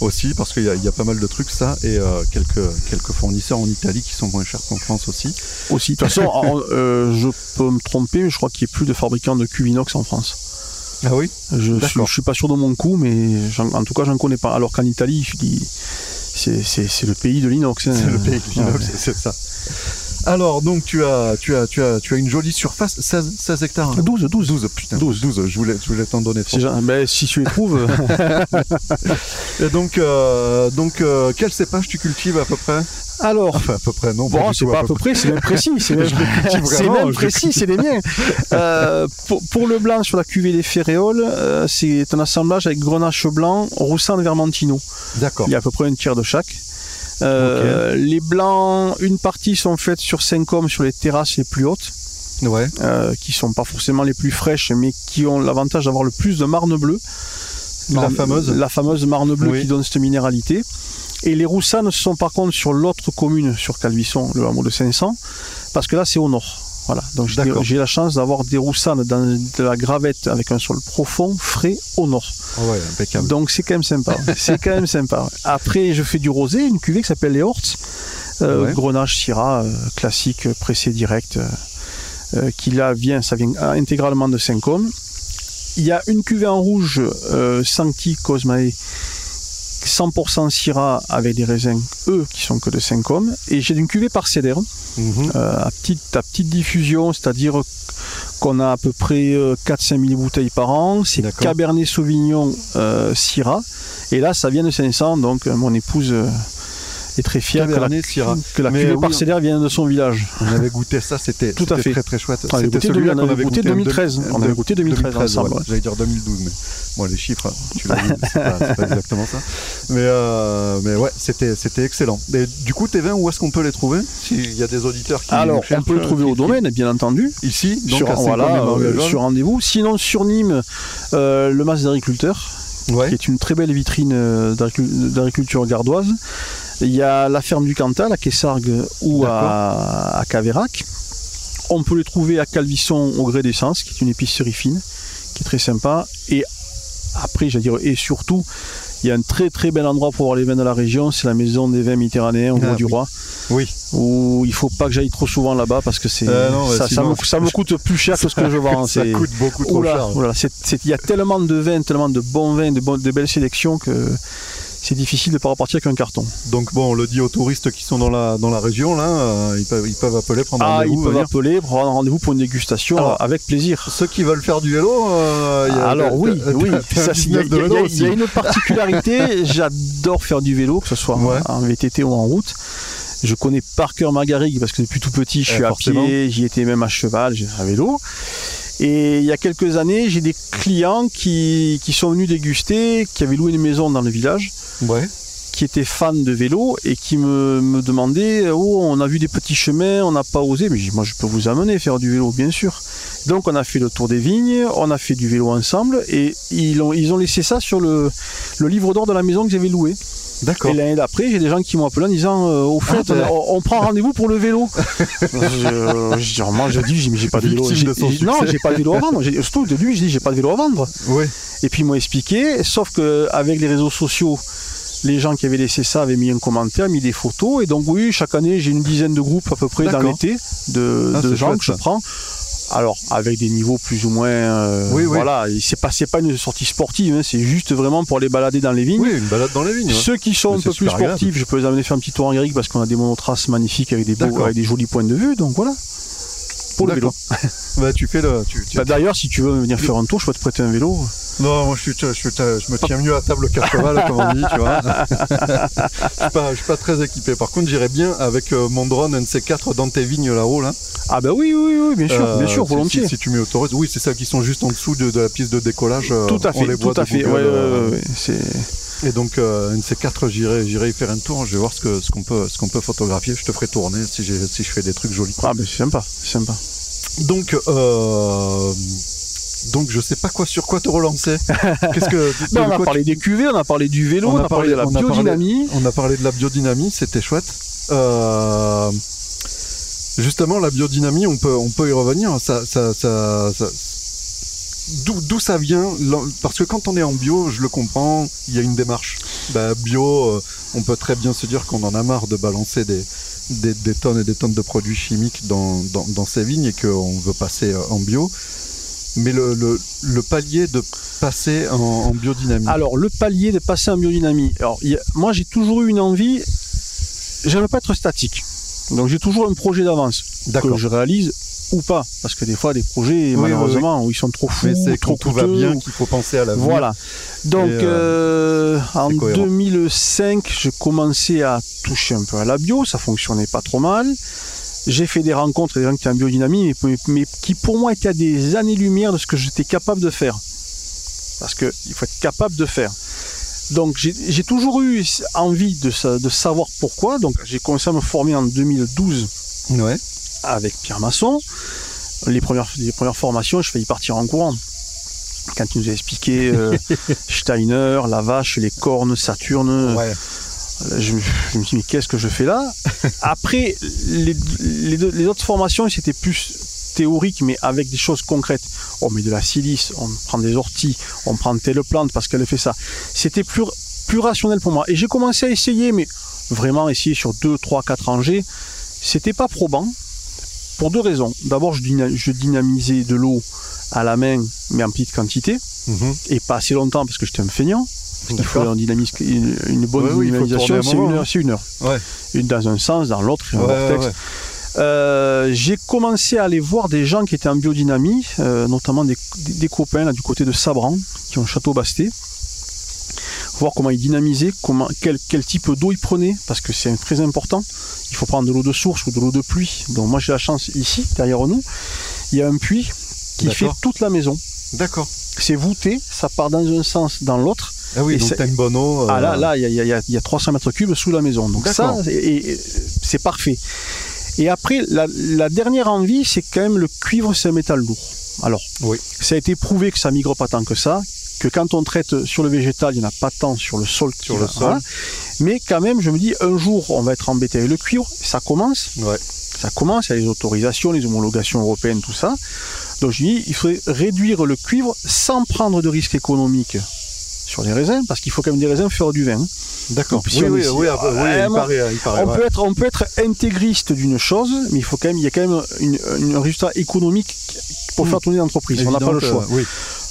aussi, parce qu'il y, a- il y a pas mal de trucs, ça, et euh, quelques, quelques fournisseurs en Italie qui sont moins chers qu'en France aussi. Aussi. De toute façon, en- euh, je peux me tromper, mais je crois qu'il n'y a plus de fabricants de cuves inox en France. Ah oui? Je suis, D'accord. je suis pas sûr de mon coup, mais en tout cas, j'en connais pas. Alors qu'en Italie, je dis, c'est, c'est, c'est le pays de l'inox. hein. C'est le pays de l'inox, Ouais. c'est ça. Alors, donc, tu as, tu as, tu as, tu as une jolie surface, 16, 16 hectares. hein 12, 12. 12, putain, 12, 12, je voulais, je voulais t'en donner gen- ben, si tu les trouves, Et donc, euh, donc euh, quel cépage tu cultives à peu près? Alors. Enfin, à peu près, non. Bon, c'est pas à peu près, c'est même précis. C'est même, précis, c'est les miens. Euh, pour, pour le blanc sur la cuvée des Ferréoles, euh, c'est un assemblage avec Grenache blanc, Roussan de Vermentino. D'accord. Il y a à peu près un tiers de chaque. Euh, Les blancs, une partie sont faites sur 5 hommes sur les terrasses les plus hautes, Ouais. euh, qui sont pas forcément les plus fraîches, mais qui ont l'avantage d'avoir le plus de marne bleue. La fameuse La fameuse marne bleue Oui. qui donne cette minéralité. Et les roussanes sont par contre sur l'autre commune, sur Calvisson, le hameau de 500, parce que là c'est au nord. Voilà. Donc j'ai la chance d'avoir des roussanes dans de la gravette avec un sol profond, frais au nord. Ah ouais, impeccable. Donc c'est quand même sympa. c'est quand même sympa. Après, je fais du rosé, une cuvée qui s'appelle les Horts, euh, Ouais. Grenache Syrah, euh, classique, euh, pressé direct, euh, qui là vient, ça vient euh, intégralement de Saint-Côme. Il y a une cuvée en rouge, Sancti Cosmae, 100% Syrah avec des raisins, eux, qui sont que de 5 hommes. Et j'ai une cuvée parcellaire Mhm. euh, à, petite, à petite diffusion, c'est-à-dire qu'on a à peu près 4-5 000 bouteilles par an. C'est. Cabernet Sauvignon euh, Syrah. Et là, ça vient de 500, donc euh, mon épouse euh, est très fière que la, Syrah. que la cuvée oui, parcellaire vienne de son village. On avait goûté ça, c'était Tout à fait. très très chouette. On avait goûté celui-là on avait goûté en deux- 2013. On avait goûté 2013 ensemble. J'allais dire 2012, mais bon, les chiffres, tu l'as vu, c'est pas, exactement ça. Mais, euh, mais ouais, c'était c'était excellent. Et du coup, tes vins, où est-ce qu'on peut les trouver? S'il y a des auditeurs qui. Alors, on peut le trouver au domaine, bien entendu. Ici, donc sur, à voilà, Saint-Cloud, euh, sur rendez-vous. Sinon, sur Nîmes, euh, le Mas d'agriculteurs, Ouais. qui est une très belle vitrine euh, d'agricu- d'agriculture gardoise. Il y a la ferme du Cantal à Quessargues ou à, à Caverac. On peut les trouver à Calvisson au gré d'essence, qui est une épicerie fine, qui est très sympa. Et après, j'allais dire, et surtout, il y a un très très bel endroit pour voir les vins de la région, c'est la maison des vins méditerranéens au Ah, Bois du. Roi, Oui. où il faut pas que j'aille trop souvent là-bas parce que c'est Euh, ouais, ça, me, ça me coûte plus cher que ce que je vends. ça coûte beaucoup trop Oula, cher. il y a tellement de vins, tellement de bons vins, de, de belles sélections que c'est difficile de pas repartir avec un carton. Donc bon, on le dit aux touristes qui sont dans la, dans la région, là, euh, ils, peuvent, ils peuvent appeler, prendre Ah, ils rendez-vous. peuvent venir. appeler, prendre un rendez-vous pour une dégustation Alors, euh, avec plaisir. Ceux qui veulent faire du vélo, euh, il y a- Alors oui, oui, un il y, y a- y une particularité, j'adore faire du vélo, que ce soit Ouais. en VTT ou en route. Je connais par cœur Margarigue parce que depuis tout petit, je Eh, suis à forcément. pied, j'y étais même à cheval, j'ai à vélo. Et il y a quelques années, j'ai des clients qui, sont venus déguster, qui avaient loué une maison dans le village, Ouais. Qui étaient fans de vélo et qui me, me demandaient Oh, on a vu des petits chemins, on n'a pas osé. Mais dit, moi, je peux vous amener faire du vélo, bien sûr. Donc, on a fait le tour des vignes, on a fait du vélo ensemble et ils ont, ils ont laissé ça sur le, le livre d'or de la maison que j'avais loué. D'accord. Et l'année d'après, j'ai des gens qui m'ont appelé en disant euh, Au fait, Ah, ben. on, on prend rendez-vous pour le vélo. je, je, moi, je dis Mais j'ai pas de vélo. Non, j'ai pas de vélo à vendre. Surtout début, je dis J'ai pas de vélo à vendre. Ouais. Et puis ils m'ont expliqué, sauf qu'avec les réseaux sociaux, les gens qui avaient laissé ça avaient mis un commentaire, mis des photos. Et donc oui, chaque année, j'ai une dizaine de groupes à peu près dans l'été de, Ah, de gens que je prends. Alors, avec des niveaux plus ou moins... euh, Oui, oui. Voilà, c'est pas, pas une sortie sportive, hein, c'est juste vraiment pour aller balader dans les vignes. Oui, une balade dans les vignes. Ceux qui sont Mais un peu plus agréable. sportifs, je peux les amener faire un petit tour en Garrigue parce qu'on a des monotraces magnifiques avec des, beaux, avec des jolis points de vue. Donc voilà, pour le vélo. Bah, tu fais le. Tu, tu- Bah, D'ailleurs, si tu veux venir faire un tour, je peux te prêter un vélo. Non, moi je, me tiens mieux à table qu'à cheval, comme on dit, tu vois. je suis pas, je suis pas très équipé. Par contre, j'irais bien avec euh, mon drone NC4 dans tes vignes là-haut, là. Ah bah oui, oui, oui, bien sûr, Euh, bien sûr, si- volontiers. Si, si tu m'y autorises. Oui, c'est celles qui sont juste en dessous de, de la piste de décollage. euh, Tout à on fait, voit tout à fait. Euh, ouais, ouais, c'est... Et donc euh, NC4, j'irai, j'irai y faire un tour. Je vais voir ce que, ce qu'on peut, ce qu'on peut photographier. Je te ferai tourner si, j'ai, si je fais des trucs jolis. Ah ben c'est sympa, c'est sympa. Donc, euh, donc je sais pas quoi sur quoi te relancer. Qu'est-ce que Ben, de on a parlé des cuvées, on a parlé du vélo, on, a, parlé, de la biodynamie. on a parlé de la biodynamie, c'était chouette. Euh, justement, la biodynamie, on peut, on peut y revenir. Ça, ça, ça, ça- D'où, ça vient Parce que quand on est en bio, je le comprends, il y a une démarche. Bah, bio, euh, on peut très bien se dire qu'on en a marre de balancer des, des, des tonnes et des tonnes de produits chimiques dans, dans, dans ces vignes et qu'on veut passer euh, en bio. Mais le, le, le palier de passer en, en biodynamie. Alors le palier de passer en biodynamie. Alors a- moi j'ai toujours eu une envie, j'aime pas être statique. Donc j'ai toujours un projet d'avance D'accord. que je réalise ou pas. Parce que des fois des projets, oui, malheureusement, où ils sont trop fous, Mais c'est trop tout va bien ou- qu'il faut penser à l'avenir. Voilà. Donc euh, euh, en cohérent. 2005, je commençais à toucher un peu à la bio, ça fonctionnait pas trop mal. J'ai fait des rencontres avec des gens qui étaient en biodynamie, mais, mais qui pour moi étaient à des années-lumière de ce que j'étais capable de faire. Parce qu'il faut être capable de faire. Donc j'ai toujours eu envie de, de savoir pourquoi. Donc j'ai commencé à me former en 2012 Ouais. Avec Pierre Masson. Les premières, les premières formations, je failli partir en courant. Quand il nous a expliqué euh, Steiner, la vache, les cornes, Saturne, Ouais. euh, je, me- je me suis dit, mais qu'est-ce que je fais là? Après, les, les deux- les autres formations, c'était plus théorique, mais avec des choses concrètes. On met de la silice, on prend des orties, on prend telle plante parce qu'elle fait ça. C'était plus, plus rationnel pour moi. Et j'ai commencé à essayer, mais vraiment essayer sur 2, 3, 4 rangées, c'était pas probant. Pour deux raisons. D'abord, je, dyna- je dynamisais de l'eau à la main, mais en petite quantité, Mhm. et pas assez longtemps parce que j'étais un feignant. qu'il faut un dynamisme- une, une bonne Ouais, il dynamisation, c'est une heure, hein. c'est une heure. Ouais. Une dans un sens, dans l'autre, un Ouais, vortex. Euh, j'ai commencé à aller voir des gens qui étaient en biodynamie, euh, notamment des, des- des copains là, du côté de Sabran, qui ont Château Basté, voir comment ils dynamisaient, comment, quel, quel type d'eau ils prenaient, parce que c'est très important. Il faut prendre de l'eau de source ou de l'eau de pluie. Donc moi j'ai la chance ici, derrière nous, il y a un puits qui fait toute la maison. D'accord. C'est voûté, ça part dans un sens, dans l'autre. Ah oui, Et donc c'est- t'as une bonne eau. euh, Ah là, là, il y a, il y a- il y a 300 mètres cubes sous la maison. Donc ça, c'est parfait. Et après, la, la dernière envie, c'est quand même le cuivre, c'est un métal lourd. Alors, Oui. ça a été prouvé que ça migre pas tant que ça, que quand on traite sur le végétal, il n'y en a pas tant sur le sol. Sur le sol. Mais quand même, je me dis, un jour, on va être embêté avec le cuivre. Ça commence. Ouais. Ça commence, il y a les autorisations, les homologations européennes, tout ça. Donc je dis, il faudrait réduire le cuivre sans prendre de risques économiques sur les raisins, parce qu'il faut quand même des raisins pour faire du vin. D'accord. Si Oui, oui, oui, ah, oui, il paraît. Il paraît on, ouais. peut être, on peut être intégriste d'une chose, mais il faut quand même, il y a quand même une- une- un résultat économique pour Hmm. faire tourner l'entreprise. On n'a pas le choix. Oui.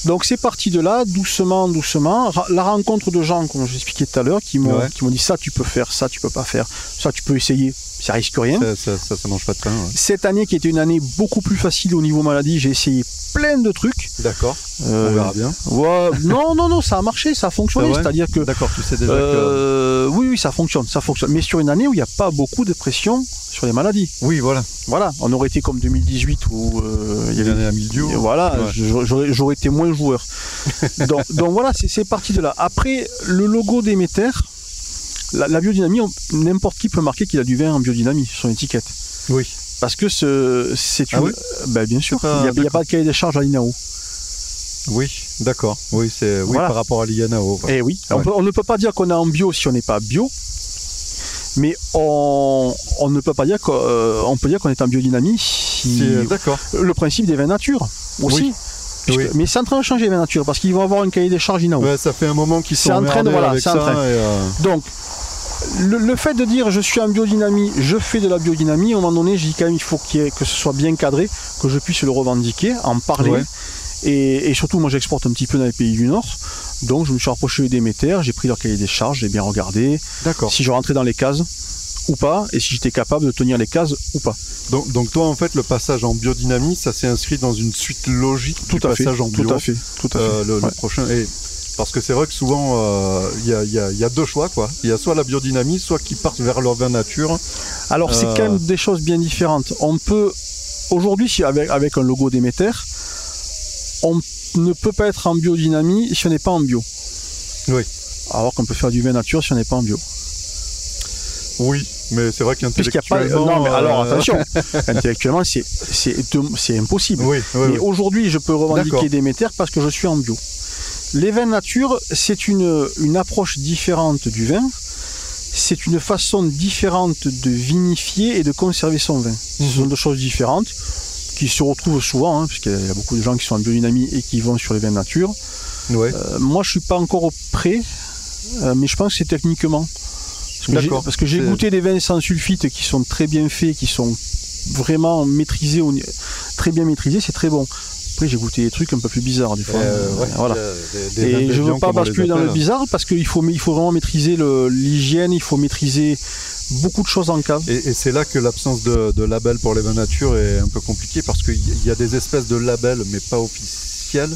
Donc c'est parti de là, doucement, doucement. La rencontre de gens, comme j'expliquais tout à l'heure, qui m'ont Ouais. qui m'ont dit ça tu peux faire, ça tu peux pas faire, ça tu peux essayer, ça risque rien. Ça, ça, ça, ça mange pas de pain. ouais. Cette année qui était une année beaucoup plus facile au niveau maladie, j'ai essayé plein de trucs. D'accord. Euh, On verra bien. ouais, non, non, non, ça a marché, ça a fonctionné. Vrai C'est-à-dire que D'accord, tu sais déjà que. euh, oui, oui, ça fonctionne, ça fonctionne. Mais sur une année où il n'y a pas beaucoup de pression sur les maladies. Oui, voilà. Voilà, on aurait été comme 2018 où euh, il y avait un milieu. voilà, Ouais. j'aurais été moins joueur. donc, donc voilà, c'est- c'est parti de là. Après, le logo d'Emeter, la, la biodynamie, on- n'importe qui peut marquer qu'il a du vin en biodynamie sur son étiquette. Oui. Parce que ce- c'est Ah une. oui ben, bien sûr, il n'y a, il y a pas de cahier des charges à l'INAO. Oui, d'accord. Oui, c'est oui Voilà. par rapport à l'INAO. voilà. Eh oui, on, Ouais. peut- on ne peut pas dire qu'on est en bio si on n'est pas bio. Mais on, on ne peut pas dire qu'on euh, peut dire qu'on est en biodynamie si C'est- euh, D'accord. le principe des vins nature aussi. Oui. Puisque- Oui. Mais c'est en train de changer les vins nature parce qu'ils vont avoir un cahier des charges INAO. Ouais, ça fait un moment qu'ils sont en train de- voilà, avec c'est en ça. train. et, euh, Donc, le, le fait de dire je suis en biodynamie, je fais de la biodynamie, à un moment donné, j'ai dit quand même il faut ait- que ce soit bien cadré, que je puisse le revendiquer, en parler. Ouais. Et, et surtout, moi j'exporte un petit peu dans les pays du Nord. Donc je me suis rapproché des métères, j'ai pris leur cahier des charges, j'ai bien regardé si je rentrais dans les cases ou pas, et si j'étais capable de tenir les cases ou pas. Donc, donc toi, en fait, le passage en biodynamie, ça s'est inscrit dans une suite logique Tout du à fait. passage en bio. Tout à fait. Tout à fait. euh, le, prochain. Et parce que c'est vrai que souvent, euh, il y, a, il y a- il y a deux choix, quoi. Il y a soit la biodynamie, soit qui partent vers leur vin nature. Alors c'est Euh, quand même des choses bien différentes. On peut aujourd'hui, si avec, avec un logo d'émetteur, on ne peut pas être en biodynamie si on n'est pas en bio. Oui. Alors qu'on peut faire du vin nature si on n'est pas en bio. Oui, mais c'est vrai Puisqu'il y a pas. qu'intellectuellement. Non, mais alors euh, attention. Intellectuellement, c'est impossible. Oui, oui, Mais oui. aujourd'hui, je peux revendiquer des métères parce que je suis en bio. Les vins nature, c'est une, une approche différente du vin. C'est une façon différente de vinifier et de conserver son vin. Ce Mhm. sont deux choses différentes qui se retrouvent souvent, hein, parce qu'il y a beaucoup de gens qui sont en biodynamie et qui vont sur les vins nature. Ouais. Euh, moi, je suis pas encore au prêt, euh, mais je pense que c'est techniquement. Parce que j'ai- goûté des vins sans sulfite qui sont très bien faits, qui sont vraiment maîtrisés, très bien maîtrisés, c'est très bon. Après, j'ai goûté des trucs un peu plus bizarres des fois. Euh, ouais, voilà. euh, des- des Et je veux pas basculer dans le bizarre parce qu'il faut, il faut vraiment maîtriser l'hygiène, il faut maîtriser beaucoup de choses en cave. Et, et c'est là que l'absence de, de label pour les vins nature est un peu compliquée parce qu'il y a des espèces de labels mais pas officiels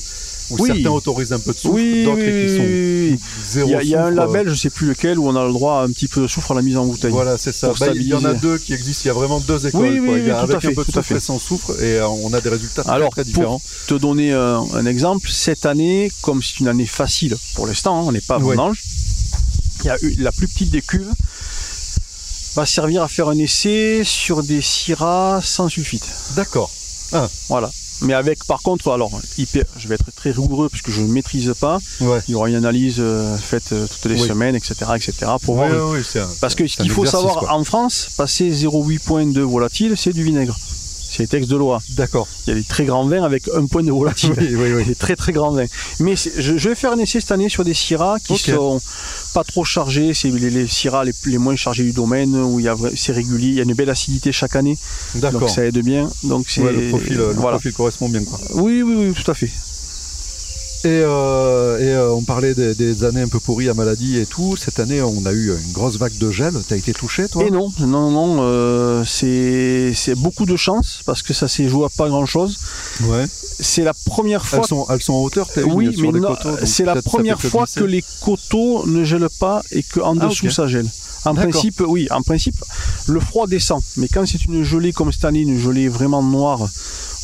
où Oui. certains autorisent un peu de soufre, Oui, d'autres oui, qui sont zéro Il y a, il y a un label, je sais plus lequel, où on a le droit à un petit peu de soufre à la mise en bouteille. Voilà, c'est ça. pour Bah, il y en a deux qui existent. Il y a vraiment deux écoles. Oui, oui, quoi. Il y a oui, tout à avec fait, un peu de soufre et sans soufre et euh, on a des résultats très, Alors, très différents. te donner un, un exemple, cette année, comme c'est une année facile pour l'instant, hein, on n'est pas à vendange, il y a eu la plus petite des cuves va servir à faire un essai sur des syrahs sans sulfite. D'accord. Voilà. Mais avec, par contre, alors, hyper, je vais être très rigoureux puisque je ne maîtrise pas. Ouais. Il y aura une analyse euh, faite euh, toutes les Oui. semaines, etc., etc., pour Oui, voir. oui, un- Parce que ce qu'il faut savoir quoi. en France, passer 0,8 points de volatile, c'est du vinaigre. C'est les textes de loi. D'accord. Il y a des très grands vins avec un point de volatile. Oui, oui, oui. Des très très grands vins. Mais je, je vais faire un essai cette année sur des syrahs qui sont pas trop chargés. C'est les, les les, les moins chargés du domaine où il y a c'est régulier. Il y a une belle acidité chaque année. D'accord. Donc ça aide bien. Donc c'est Ouais, le profil, le voilà. profil correspond bien. Quoi. Oui, oui, oui, tout à fait. Et, euh, et, euh, on parlait des, des années un peu pourries à maladie et tout. Cette année, on a eu une grosse vague de gel. T'as été touché, toi? Et non, non, non, euh, c'est beaucoup de chance parce que ça s'est joué à pas grand chose. Ouais. C'est la première fois. Elles sont, elles sont en hauteur, oui, mais c'est la première fois que les coteaux ne gèlent pas et qu'en Ah, dessous ça gèle. En principe, oui, en principe, le froid descend. Mais quand c'est une gelée comme cette année, une gelée vraiment noire,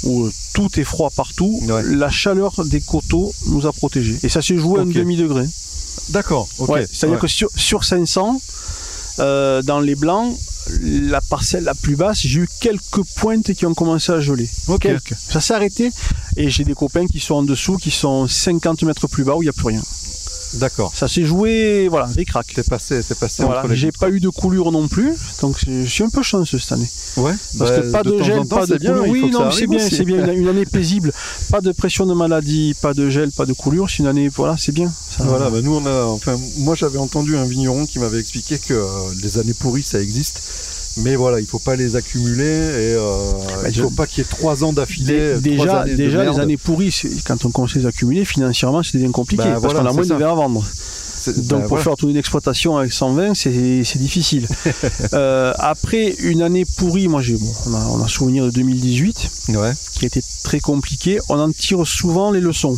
où euh, tout est froid partout, Ouais. la chaleur des coteaux nous a protégés. Et ça s'est joué à un demi-degré. D'accord, ok. Ouais, C'est-à-dire Ouais. que sur, sur 500, euh, dans les blancs, la parcelle la plus basse, j'ai eu quelques pointes qui ont commencé à geler. Quelques. Ça s'est arrêté. Et j'ai des copains qui sont en dessous, qui sont 50 mètres plus bas, où il n'y a plus rien. D'accord. Ça s'est joué, voilà, ric-rac. T'es passé, t'es passé Voilà, j'ai pas eu de coulure non plus, donc c'est- je suis un peu chanceux cette année. Ouais. Parce bah, que pas de, gel, temps, pas de c'est bien, coulure. Oui, non, c'est bien, c'est bien. Une, une année paisible, pas de pression de maladie, pas de gel, pas de coulure. C'est une année, voilà, c'est bien. Ça- Voilà, bah nous on a, enfin, moi j'avais entendu un vigneron qui m'avait expliqué que euh, les années pourries ça existe, mais voilà, il faut pas les accumuler et euh, Bah, il faut pas qu'il y ait trois ans d'affilée. Déjà, déjà les années pourries, quand on commence à les accumuler, financièrement, c'est bien compliqué Bah, parce voilà, qu'on a moins de verres à vendre. Donc bah, pour voilà. faire toute une exploitation avec 120, c'est c'est difficile. Euh, après une année pourrie, moi j'ai bon, on, a, on a souvenir de 2018 Ouais. qui a été très compliqué. On en tire souvent les leçons.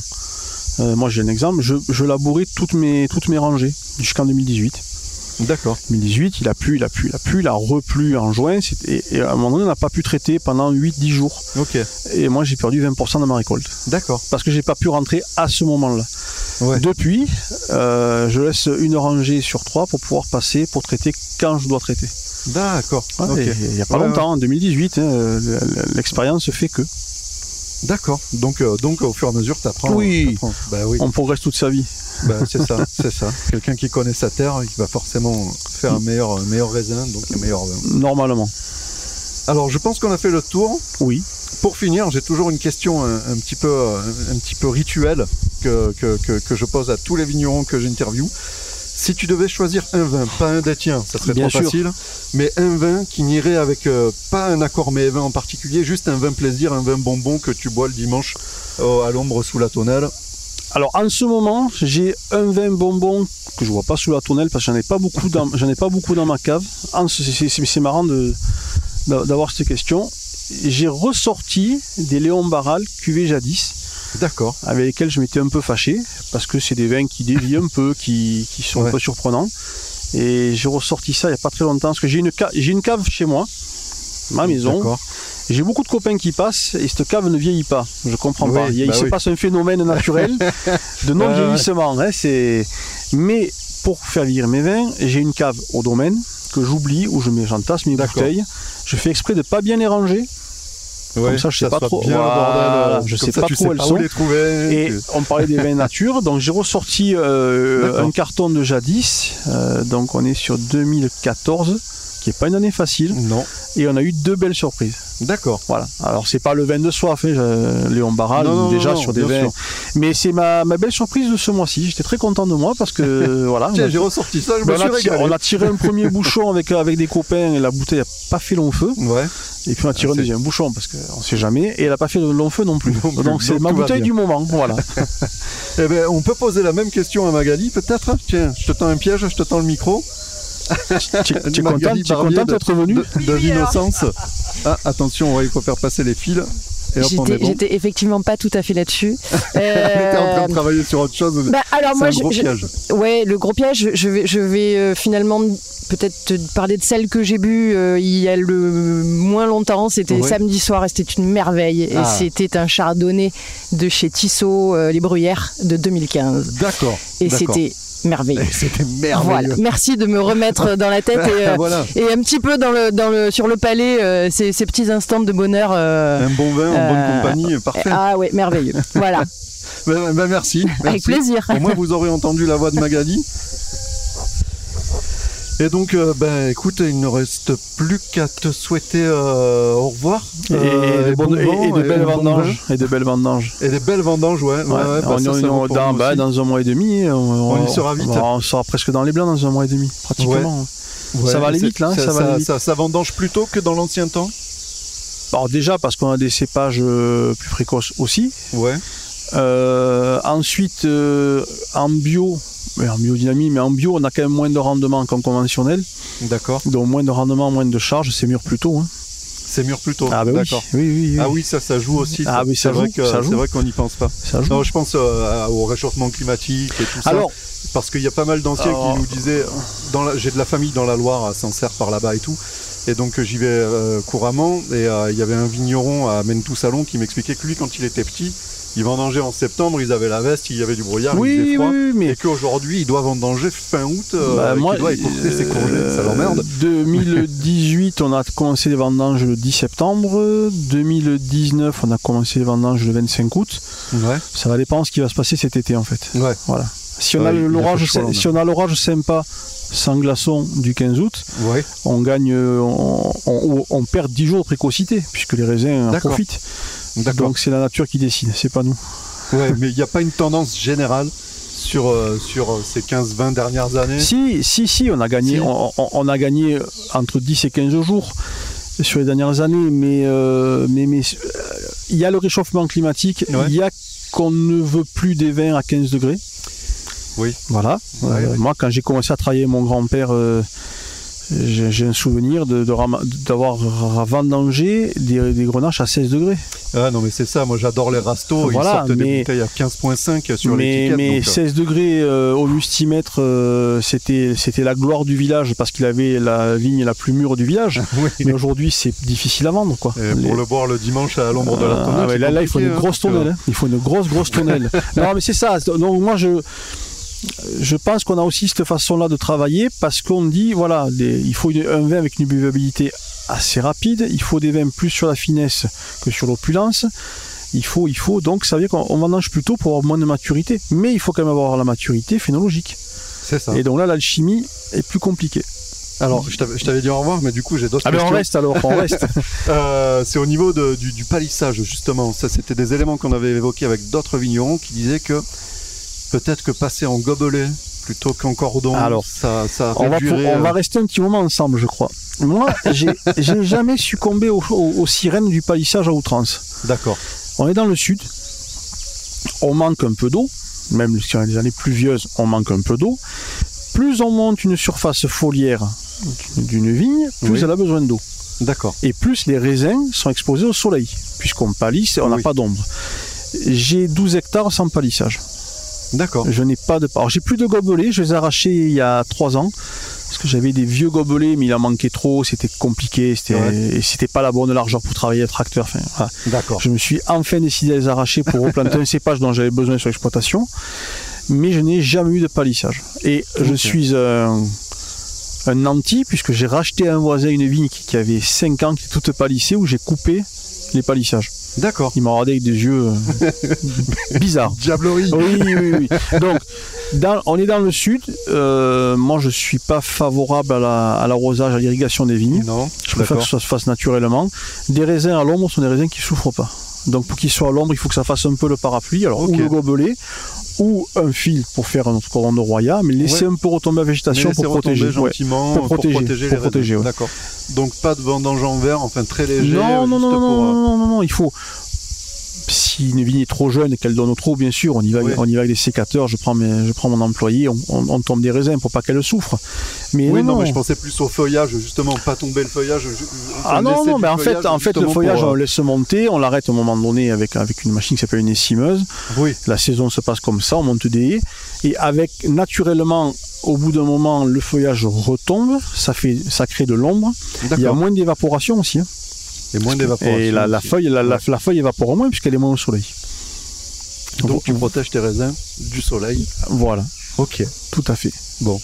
Euh, moi j'ai un exemple, je, je labourais toutes mes, toutes mes rangées jusqu'en 2018. D'accord. 2018, il a plu, il a plu, il a plu, il a replu en juin, et, et à un moment donné, on n'a pas pu traiter pendant 8-10 jours. Ok. Et moi, j'ai perdu 20% de ma récolte. D'accord. Parce que j'ai pas pu rentrer à ce moment-là. Ouais. Depuis, euh, je laisse une rangée sur trois pour pouvoir passer, pour traiter quand je dois traiter. D'accord. Ouais, Il n'y a pas Ouais, longtemps, en 2018, hein, l'expérience fait que. D'accord. Donc, euh, donc au fur et à mesure, t'apprends. Oui. t'apprends. Bah oui. On progresse toute sa vie. Bah, c'est ça, c'est ça. Quelqu'un qui connaît sa terre, il va forcément faire un meilleur, un meilleur raisin, donc un meilleur vin. Normalement. Alors, je pense qu'on a fait le tour. Oui. Pour finir, j'ai toujours une question un, un petit peu, un, petit peu rituelle que, que, que, que je pose à tous les vignerons que j'interviewe. Si tu devais choisir un vin, pas un des tiens, ça serait Bien trop sûr. facile, mais un vin qui n'irait avec euh, pas un accord mais vin en particulier, juste un vin plaisir, un vin bonbon que tu bois le dimanche euh, à l'ombre sous la tonnelle. Alors en ce moment, j'ai un vin bonbon que je vois pas sous la tonnelle parce que j'en ai pas beaucoup dans, j'en ai pas beaucoup dans ma cave. C'est- marrant d'avoir cette question. J'ai ressorti des Léon Barral cuvées jadis D'accord. avec lesquels je m'étais un peu fâché parce que c'est des vins qui dévient un peu, qui, qui sont Ouais. un peu surprenants. Et j'ai ressorti ça il n'y a pas très longtemps parce que j'ai une, ca- j'ai une cave chez moi, ma maison. J'ai beaucoup de copains qui passent et cette cave ne vieillit pas. Je comprends Oui, pas. Il, bah se oui. passe un phénomène naturel de non vieillissement. hein. Mais pour faire vieillir mes vins, j'ai une cave au domaine que j'oublie où je j'entasse mes bouteilles. Je fais exprès de pas bien les ranger. Ouais, ça, je sais pas trop. Bien le Voilà, bordel, euh, je comme sais ça, pas trop sais où elles sont. où les trouver. Et on parlait des vins nature, donc j'ai ressorti euh, un carton de jadis. Euh, donc on est sur 2014, qui est pas une année facile, Non. et on a eu deux belles surprises. D'accord. Voilà. Alors c'est pas le vin de soif, hein, je- Léon Barral, Non, non, déjà non, sur des vins. sûr. Mais c'est ma, ma belle surprise de ce mois-ci. J'étais très content de moi parce que voilà. Tiens, j'ai ressorti ça, je me on, suis a tiré, on a tiré un premier bouchon avec, avec des copains et la bouteille n'a pas fait long feu. Ouais. Et puis on a tiré Ah, un deuxième bouchon parce qu'on sait jamais. Et elle n'a pas fait de long feu non plus. Non plus. Donc c'est ma bouteille du moment. Voilà. Eh ben, on peut poser la même question à Magali, peut-être Tiens, je te tends un piège, je te tends le micro. Tu es content, d'être venu De, l'innocence. Ah, attention, il faut faire passer les fils. J'étais bon. effectivement pas tout à fait là-dessus. Était en train Euh, de travailler sur autre chose. bah, alors moi, un je- gros je- piège. ouais, le gros piège, je vais, je vais euh, finalement peut-être te parler de celle que j'ai bu euh, il y a le moins longtemps. C'était samedi soir et c'était une merveille. Et Ah. c'était un chardonnay de chez Tissot, euh, les Bruyères, de 2015. D'accord. Et c'était merveilleux. Voilà. merveilleux. Merci de me remettre dans la tête et, euh, voilà. et un petit peu dans le, dans le, sur le palais euh, ces, ces petits instants de bonheur. euh, Un bon vin en bonne compagnie, parfait. Ah ouais, merveilleux. voilà, Ben, ben, merci. avec merci. plaisir. Au moins, vous aurez entendu la voix de Magali. Et donc, euh, ben, écoute, il ne reste plus qu'à te souhaiter euh, au revoir. et, Euh, de bon bonnes- et- vent et de belles vendanges. Et de belles vendanges. Et des belles vendanges, ouais. ouais, Ouais, ouais, on, ça, on- ça dans, bah, dans un mois et demi, on, On y sera vite. On, sera presque dans les blancs dans un mois et demi, pratiquement. Ouais, ça va aller vite, là, Ça, ça va vite. ça- vendange plus tôt que dans l'ancien temps Alors déjà parce qu'on a des cépages plus précoces aussi. Ouais. Ensuite, en bio, en biodynamie, mais en bio, on a quand même moins de rendement qu'en conventionnel. D'accord. Donc moins de rendement, moins de charge, c'est mûr plus tôt. hein. C'est mûr plutôt. Ah bah D'accord. oui, oui, oui. Ah oui, ça, ça joue aussi. Ah oui, ça c'est vrai joue, que ça joue. c'est vrai qu'on n'y pense pas. Ça joue. Non, je pense euh, au réchauffement climatique et tout ça. Alors, parce qu'il y a pas mal d'anciens qui nous disaient, j'ai de la famille dans la Loire, à Sancerre par là-bas et tout, et donc euh, j'y vais euh, couramment. Et euh, il y avait un vigneron à Mentou-Salon qui m'expliquait que lui, quand il était petit, il vendangeait en septembre, ils avaient la veste, il y avait du brouillard, il oui, faisait oui, froid. oui, mais Et qu'aujourd'hui, il doit vendanger fin août, euh, Bah, moi, doit écourter ses ça l'emmerde. 2018, on a commencé les vendanges le 10 septembre. 2019, on a commencé les vendanges le 25 août. Ouais. Ça va dépendre ce qui va se passer cet été en fait. Ouais. Voilà. Si on Ouais, a il l'orage, de si on a l'orage sympa sans glaçon du 15 août, Ouais. on gagne, euh, on, on- on perd 10 jours de précocité puisque les raisins en profitent. Donc c'est la nature qui décide, c'est pas nous. Ouais, mais il n'y a pas une tendance générale sur, euh, sur euh, ces 15-20 dernières années? Si, si, si, on a gagné, Si. On, a gagné entre 10 et 15 jours sur les dernières années, mais euh, mais mais euh, il y a le réchauffement climatique, Ouais. il y a qu'on ne veut plus des vins à 15 degrés. Oui. Voilà. Ouais. Moi, quand j'ai commencé à travailler mon grand-père, j'ai un souvenir de- de d'avoir vendangé des, des grenaches à 16 degrés. Ah non, mais c'est ça, moi j'adore les rastos, Voilà, ils sortent des mais- bouteilles à 15.5 sur mais, l'étiquette. mais donc, euh, 16 degrés euh, au mustimètre, euh, c'était la gloire du village parce qu'il avait la vigne la plus mûre du village. oui. Mais aujourd'hui, c'est difficile à vendre, quoi. Et Les- pour le boire le dimanche à l'ombre de la Ah, tonnelle. c'est là, là, il faut une grosse hein, tonnelle. hein. Il faut une grosse, grosse tonnelle. non, mais c'est ça. Donc, moi, je, je pense qu'on a aussi cette façon-là de travailler parce qu'on dit, voilà, des- il faut une- un vin avec une buvabilité assez rapide. Il faut des vins plus sur la finesse que sur l'opulence. Il faut, il faut, donc ça veut dire qu'on on vendange plutôt pour avoir moins de maturité. Mais il faut quand même avoir la maturité phénologique. que- C'est ça. Et donc là, l'alchimie est plus compliquée. Alors, je t'avais dit au revoir, mais du coup, j'ai d'autres Ah ben on questions. reste alors, on reste. Euh, c'est au niveau de- du, du palissage, justement. Ça, c'était des éléments qu'on avait évoqués avec d'autres vignerons qui disaient que peut-être que passer en gobelet plutôt qu'en cordon, Alors, ça, ça on va, pour- on va euh, rester un petit moment ensemble, je crois. Moi, j'ai j'ai jamais succombé aux, aux- aux sirènes du palissage à outrance. D'accord. On est dans le sud, on manque un peu d'eau, même sur les années pluvieuses, on manque un peu d'eau. Plus on monte une surface foliaire d'une vigne, plus Oui. elle a besoin d'eau. D'accord. Et plus les raisins sont exposés au soleil, puisqu'on palisse et on n'a Oui. pas d'ombre. J'ai 12 hectares sans palissage. D'accord. Je n'ai pas de. Alors j'ai plus de gobelets, je les ai arrachés il y a trois ans. Parce que j'avais des vieux gobelets, mais il en manquait trop, c'était compliqué, c'était Ouais. et c'était pas la bonne largeur pour travailler le tracteur. Enfin, voilà. D'accord. Je me suis enfin décidé à les arracher pour replanter un cépage dont j'avais besoin sur l'exploitation. Mais je n'ai jamais eu de palissage. Et je suis un, un nanti, puisque j'ai racheté à un voisin une vigne qui, qui avait 5 ans, qui était toute palissée, où j'ai coupé les palissages. D'accord. Il m'a regardé avec des yeux euh, bizarres. Diablerie. Oui, oui, oui. Donc, dans- on est dans le sud. Euh, moi, je suis pas favorable à la- à l'arrosage, à l'irrigation des vignes. Non. Je préfère que ça se fasse naturellement. Des raisins à l'ombre sont des raisins qui souffrent pas. Donc, pour qu'ils soient à l'ombre, il faut que ça fasse un peu le parapluie. Alors, ou le gobelet, ou un fil pour faire notre cordon de roya, mais laisser un peu retomber la végétation pour protéger. Ouais. gentiment Pour protéger, pour protéger, ouais. D'accord. Donc pas de vendange en verre, enfin très léger. Non, euh, non, non, non, pour, non, euh, non, non, non, il faut. Si une vigne est trop jeune et qu'elle donne trop, bien sûr, on y va, Oui. on y va avec des sécateurs. Je prends, mes, je prends mon employé, on, on- on tombe des raisins pour pas qu'elle souffre. Mais Oui, non, non, mais je pensais plus au feuillage, justement, pas tomber le feuillage. Ah non, non, mais en fait, feuillage, en fait, le feuillage, pour, on euh, le laisse monter, on l'arrête au moment donné avec, avec une machine qui s'appelle une essimeuse. Oui, La saison se passe comme ça, on monte des haies. Et avec, naturellement, au bout d'un moment, le feuillage retombe, ça, fait, ça crée de l'ombre. Il y a moins d'évaporation aussi. hein. Et moins d'évaporation. Et la, feuille, la, la- la feuille évapore moins puisqu'elle est moins au soleil. Donc tu protèges tes raisins du soleil. Voilà, Ok. tout à fait. Bon.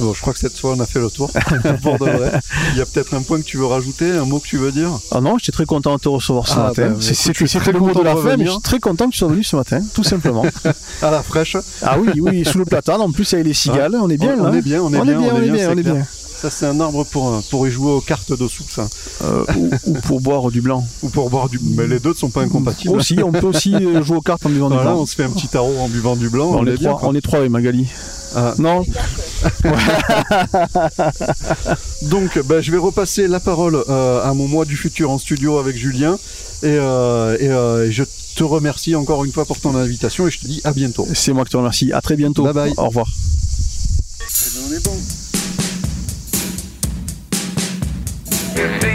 Bon, je crois que cette fois on a fait le tour. pour de vrai. Il y a peut-être un point que tu veux rajouter, un mot que tu veux dire? Ah non, j'étais très content de te recevoir ce Ah, matin. bah, C'est- très le mot de la fin, mais je suis très content que tu sois venu ce matin, tout simplement. À la fraîche. ah oui, oui, sous le platane, en plus avec les cigales, on est bien on, là. on est bien, on est On bien, est bien, on est bien, bien. Ça c'est un arbre pour, euh, pour y jouer aux cartes de soupe, ça. Euh, ou, ou pour boire du blanc. Ou pour boire du. Mais les deux ne sont pas incompatibles. Aussi, on peut aussi euh, jouer aux cartes en buvant du blanc. on se fait un petit tarot en buvant du blanc. Bon, on, on, est bien. trois, quoi. on est trois avec Magali. Ah. Non Donc, ben, je vais repasser la parole euh, à mon moi du futur en studio avec Julien. Et, euh, et, euh, je te remercie encore une fois pour ton invitation et je te dis à bientôt. C'est moi qui te remercie. À très bientôt. Bye bye. Au revoir. on est bon. If they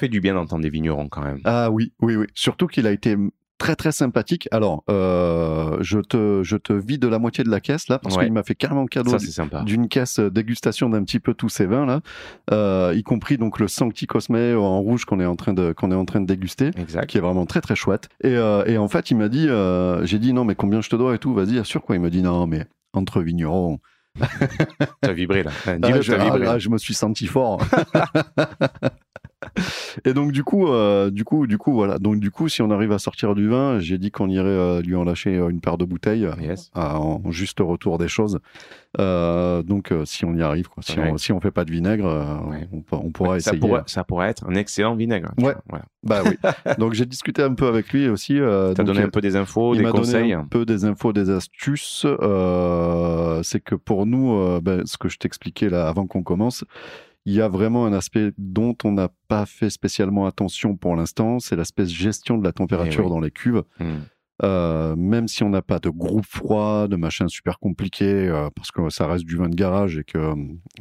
fait du bien d'entendre des vignerons quand même. Ah oui, oui, oui. Surtout qu'il a été très très sympathique. Alors, euh, je te je te vide la moitié de la caisse là parce Ouais. qu'il m'a fait carrément cadeau d'une caisse dégustation d'un petit peu tous ces vins là, euh, y compris donc le Sancti Cosme en rouge qu'on est en train de qu'on est en train de déguster, Exact. qui est vraiment très très chouette. Et, euh, et en fait, il m'a dit, euh, j'ai dit non mais combien je te dois et tout, vas-y assure quoi. Il m'a dit non mais entre vignerons. T'as vibré là. Ah, je, ah, vibré. là, je me suis senti fort. Et donc du coup, euh, du coup, du coup, voilà. Donc du coup, si on arrive à sortir du vin, j'ai dit qu'on irait euh, lui en lâcher euh, une paire de bouteilles Yes. à- en juste retour des choses. Euh, donc si on y arrive, quoi. Si, Ouais. on, si on fait pas de vinaigre, Ouais. on, pourra essayer. pourrait, ça pourrait être un excellent vinaigre. Ouais. Voilà. Bah oui. donc j'ai discuté un peu avec lui aussi. T'as donc, donné un peu des infos, il des conseils. donné un peu des infos, des astuces. C'est que pour nous, ben, ce que je t'expliquais là avant qu'on commence, il y a vraiment un aspect dont on n'a pas fait spécialement attention pour l'instant, c'est l'aspect gestion de la température Eh oui. dans les cuves. Hmm. Euh, même si on n'a pas de groupe froid, de machin super compliqué, euh, parce que ça reste du vin de garage et que,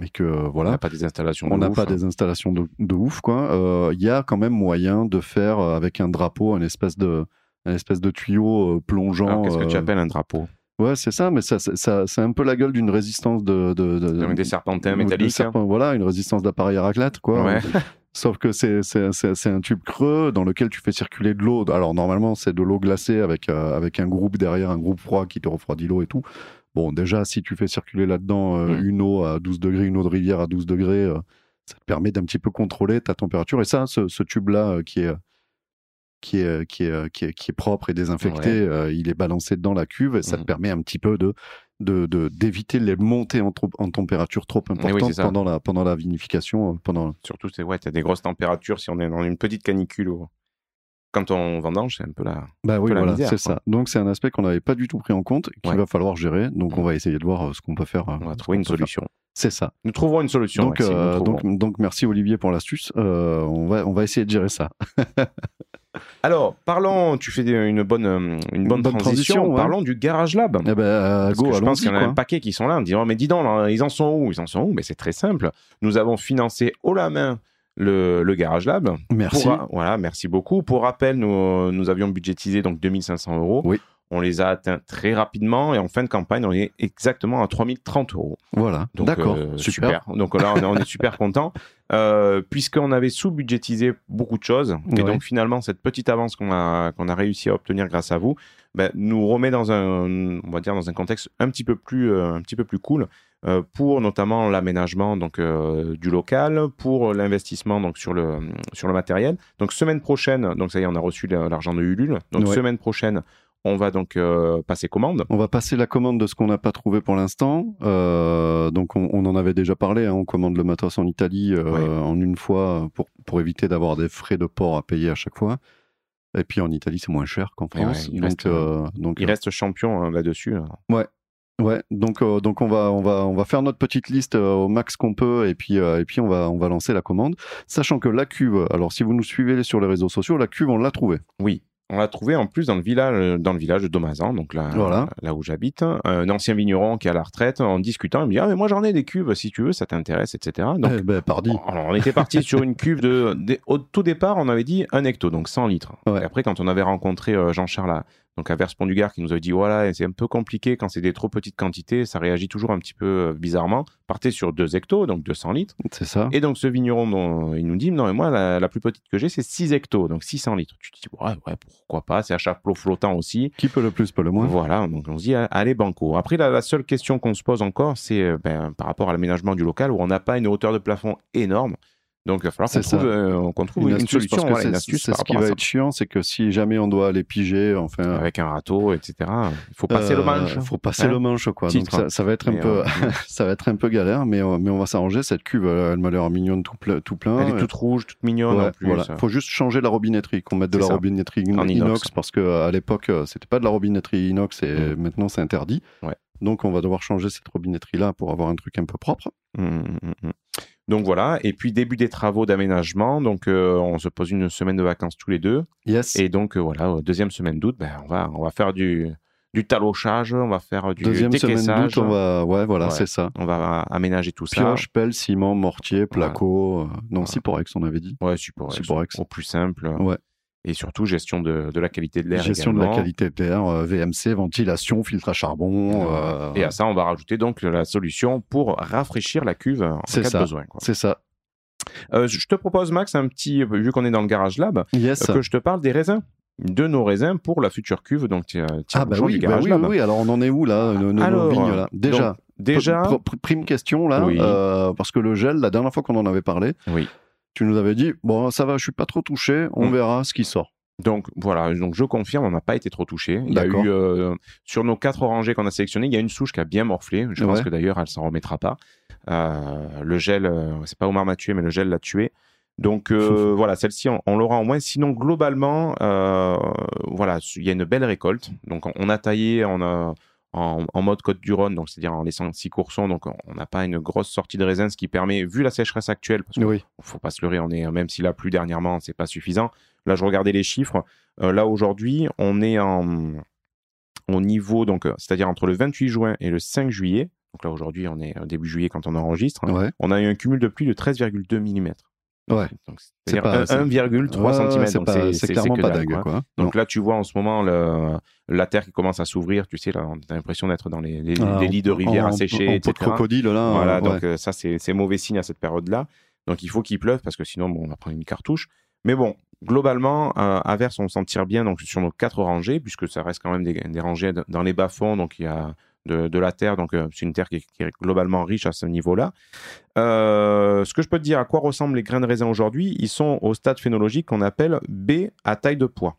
et que On voilà n'a pas des installations. on de n'a ouf, pas hein. des installations de, de ouf, quoi. Euh, Il y a quand même moyen de faire avec un drapeau, une espèce de, une espèce de tuyau plongeant. Qu'est-ce que tu appelles un drapeau? Ouais, c'est ça, mais ça, ça, ça- c'est un peu la gueule d'une résistance de, de, de- des serpentins de métalliques. hein. voilà, une résistance d'appareil à raclette, quoi. Ouais. Sauf que c'est un tube creux dans lequel tu fais circuler de l'eau. Alors normalement, c'est de l'eau glacée avec, euh, avec un groupe derrière, un groupe froid qui te refroidit l'eau et tout. Bon, déjà, si tu fais circuler là-dedans euh, Mm. une eau à 12 degrés, une eau de rivière à 12 degrés, euh, ça te permet d'un petit peu contrôler ta température. Et ça, ce, ce tube-là qui est qui est, qui, est, qui, est, qui est propre et désinfecté, Ouais. euh, il est balancé dans la cuve et ça te Mhm. permet un petit peu de de de- d'éviter les montées en, trop- en température trop importantes pendant la pendant la vinification, euh, pendant Surtout, c'est ouais, t'as des grosses températures. Si on est dans une petite canicule, ou- quand on vendange, c'est un peu la. Bah oui, peu voilà, c'est ça. Donc c'est un aspect qu'on n'avait pas du tout pris en compte, qu'il Ouais. va falloir gérer. Donc on va essayer de voir euh, ce qu'on peut faire. euh, On va trouver une faire. C'est ça. Nous trouverons une solution. Donc, Maxime, euh, trouverons. donc, donc merci Olivier pour l'astuce. Euh, on, va, on va essayer de gérer ça. Alors, parlons, tu fais des- une bonne, euh, une bonne, bonne transition. transition, ouais. Parlons du Garage Lab. Eh ben, euh, Parce go, que je pense qu'il y en a un paquet qui sont là en disant Mais dis donc, là, ils en sont où? Ils en sont où? Mais c'est très simple. Nous avons financé haut la main le, le Garage Lab. Merci. Pour- voilà, merci beaucoup. Pour rappel, nous, nous avions budgétisé donc 2500 euros. Oui. On les a atteints très rapidement et en fin de campagne, on est exactement à 3030 euros. Voilà, Donc, d'accord, euh, super. Donc là, on est, on est super content, euh, puisqu'on avait sous-budgétisé beaucoup de choses. Et donc finalement, cette petite avance qu'on a, qu'on a réussi à obtenir grâce à vous, ben, nous remet dans un, on va dire, dans un contexte un petit peu plus, euh, un petit peu plus cool. euh, pour notamment l'aménagement donc euh, du local, pour l'investissement donc sur le sur le matériel. Donc semaine prochaine, donc ça y est, on a reçu l'argent de Ulule. Donc Ouais. semaine prochaine, on va donc euh, passer commande. On va passer la commande de ce qu'on n'a pas trouvé pour l'instant. Euh, donc on, on en avait déjà parlé. hein, on commande le matos en Italie euh, Ouais. en une fois pour, pour éviter d'avoir des frais de port à payer à chaque fois. Et puis en Italie, c'est moins cher qu'en France. ouais, il donc, reste, donc, Il reste champion hein, là-dessus. Ouais. Ouais, donc donc on va on va on va faire notre petite liste au max qu'on peut et puis et puis on va on va lancer la commande, sachant que la cuve. Alors si vous nous suivez sur les réseaux sociaux, la cuve on l'a trouvée. Oui, on l'a trouvé en plus dans le village, dans le village de Domazan, donc là, Voilà. là où j'habite. Un ancien vigneron qui est à la retraite, en discutant, il me dit Ah, mais moi j'en ai des cuves, si tu veux, ça t'intéresse, etc. Donc, eh ben on était parti sur une cuve de, de- Au tout départ, on avait dit un hecto, donc 100 litres. Ouais. Et après, quand on avait rencontré euh, Jean-Charles à- donc à Verspont du Gard qui nous avait dit voilà, c'est un peu compliqué quand c'est des trop petites quantités, ça réagit toujours un petit peu euh, bizarrement. Partez sur 2 hectos, donc 200 litres. C'est ça. Et donc ce vigneron, dont il nous dit, non mais moi la, la plus petite que j'ai c'est 6 hectos, donc 600 litres. Tu te dis, ouais, ouais pourquoi pas, c'est à chapeau flottant aussi. Qui peut le plus, peut le moins. Voilà, donc on se dit, allez banco. Après la, la seule question qu'on se pose encore, c'est euh, ben, par rapport à l'aménagement du local où on n'a pas une hauteur de plafond énorme. Donc il va falloir qu'on trouve, euh, qu'on trouve une, astuce, solution, voilà, une astuce c'est ce qui va ça. être chiant, c'est que si jamais on doit aller piger, enfin. Avec un râteau, etc. Il faut passer le euh, manche. faut passer Hein le manche, quoi. Titre. Donc ça, ça va être un Et, peu, euh, ça va être un peu galère, mais euh, mais on va s'arranger. Cette cuve, elle, m'a l'air mignonne tout, ple- tout plein. Elle est toute rouge, toute mignonne Ouais, en plus. voilà. Faut juste changer la robinetterie, qu'on mette de la ça. robinetterie in- inox, inox. parce que euh, à l'époque euh, c'était pas de la robinetterie inox et Mm. maintenant c'est interdit. Ouais. Donc on va devoir changer cette robinetterie là pour avoir un truc un peu propre. Mm, mm, mm. Donc voilà, et puis début des travaux d'aménagement, donc euh, on se pose une semaine de vacances tous les deux, Yes. et donc euh, voilà, deuxième semaine d'août, ben, on, va, on va faire du, du talochage, on va faire du Deuxième semaine d'août, on va, ouais, voilà, Ouais. c'est ça. on va aménager tout ça. Pioche, pelle, ciment, mortier, placo. euh, non, Voilà. Cyporex, on avait dit. Ouais, super, Cyporex. au plus simple, Ouais. Et surtout gestion de, de la qualité de l'air Gestion de la qualité de l'air, euh, VMC, ventilation, filtre à charbon. euh, Et à ça, on va rajouter donc la solution pour rafraîchir la cuve en cas ça. de besoin. C'est ça. Euh, je te propose, Max, un petit, vu qu'on est dans le garage lab, Yes. euh, que je te parle des raisins, de nos raisins pour la future cuve. Donc, tiens, Ah bah oui, du bah garage oui, oui, oui. Alors on en est où là, nos, nos Alors, vignes là? Déjà, donc, déjà, pr- pr- prime question là, Oui. euh, parce que le gel, la dernière fois qu'on en avait parlé, oui. Tu nous avais dit bon ça va, je suis pas trop touché, on Mm. verra ce qui sort. Donc voilà, donc je confirme, on n'a pas été trop touché. Il y a eu euh, sur nos quatre orangers qu'on a sélectionnés, il y a une souche qui a bien morflé. Je pense que d'ailleurs elle s'en remettra pas. Euh, le gel, euh, c'est pas Omar m'a tué, mais le gel l'a tué. Donc voilà, celle-ci on, on l'aura en moins. Sinon globalement, voilà, il y a une belle récolte. Donc on, on a taillé, on a en, en mode Côte du Rhône, donc c'est-à-dire en laissant six coursons, donc on n'a pas une grosse sortie de raisin, ce qui permet, vu la sécheresse actuelle, parce que Oui. faut pas se leurrer, on est, même s'il a plu dernièrement, c'est pas suffisant. Là, je regardais les chiffres. Euh, là, aujourd'hui, on est en, au niveau, donc, euh, c'est-à-dire entre le 28 juin et le 5 juillet. Donc là, aujourd'hui, on est euh, début juillet quand on enregistre. Ouais. On a eu un cumul de pluie de 13,2 mm. Ouais. Donc, C'est pas- un- c'est- 1,3 Ouais, cm. c'est pas- c'est- clairement pas dalle, dingue, quoi. Donc Non. là, tu vois en ce moment le, la terre qui commence à s'ouvrir. Tu sais, là, on a l'impression d'être dans les, les- Ah, les lits de rivière asséchés, de crocodile là. Voilà, donc euh, ça, c'est c'est mauvais signe à cette période-là. Donc il faut qu'il pleuve parce que sinon, bon, on va prendre une cartouche. Mais bon, globalement, euh, à Vers, on s'en tire bien donc, sur nos quatre rangées, puisque ça reste quand même des, des rangées dans les bas-fonds. Donc il y a de, de la terre, donc euh, c'est une terre qui est, qui est globalement riche à ce niveau-là. Euh, ce que je peux te dire, à quoi ressemblent les grains de raisin aujourd'hui? Ils sont au stade phénologique qu'on appelle B à taille de pois.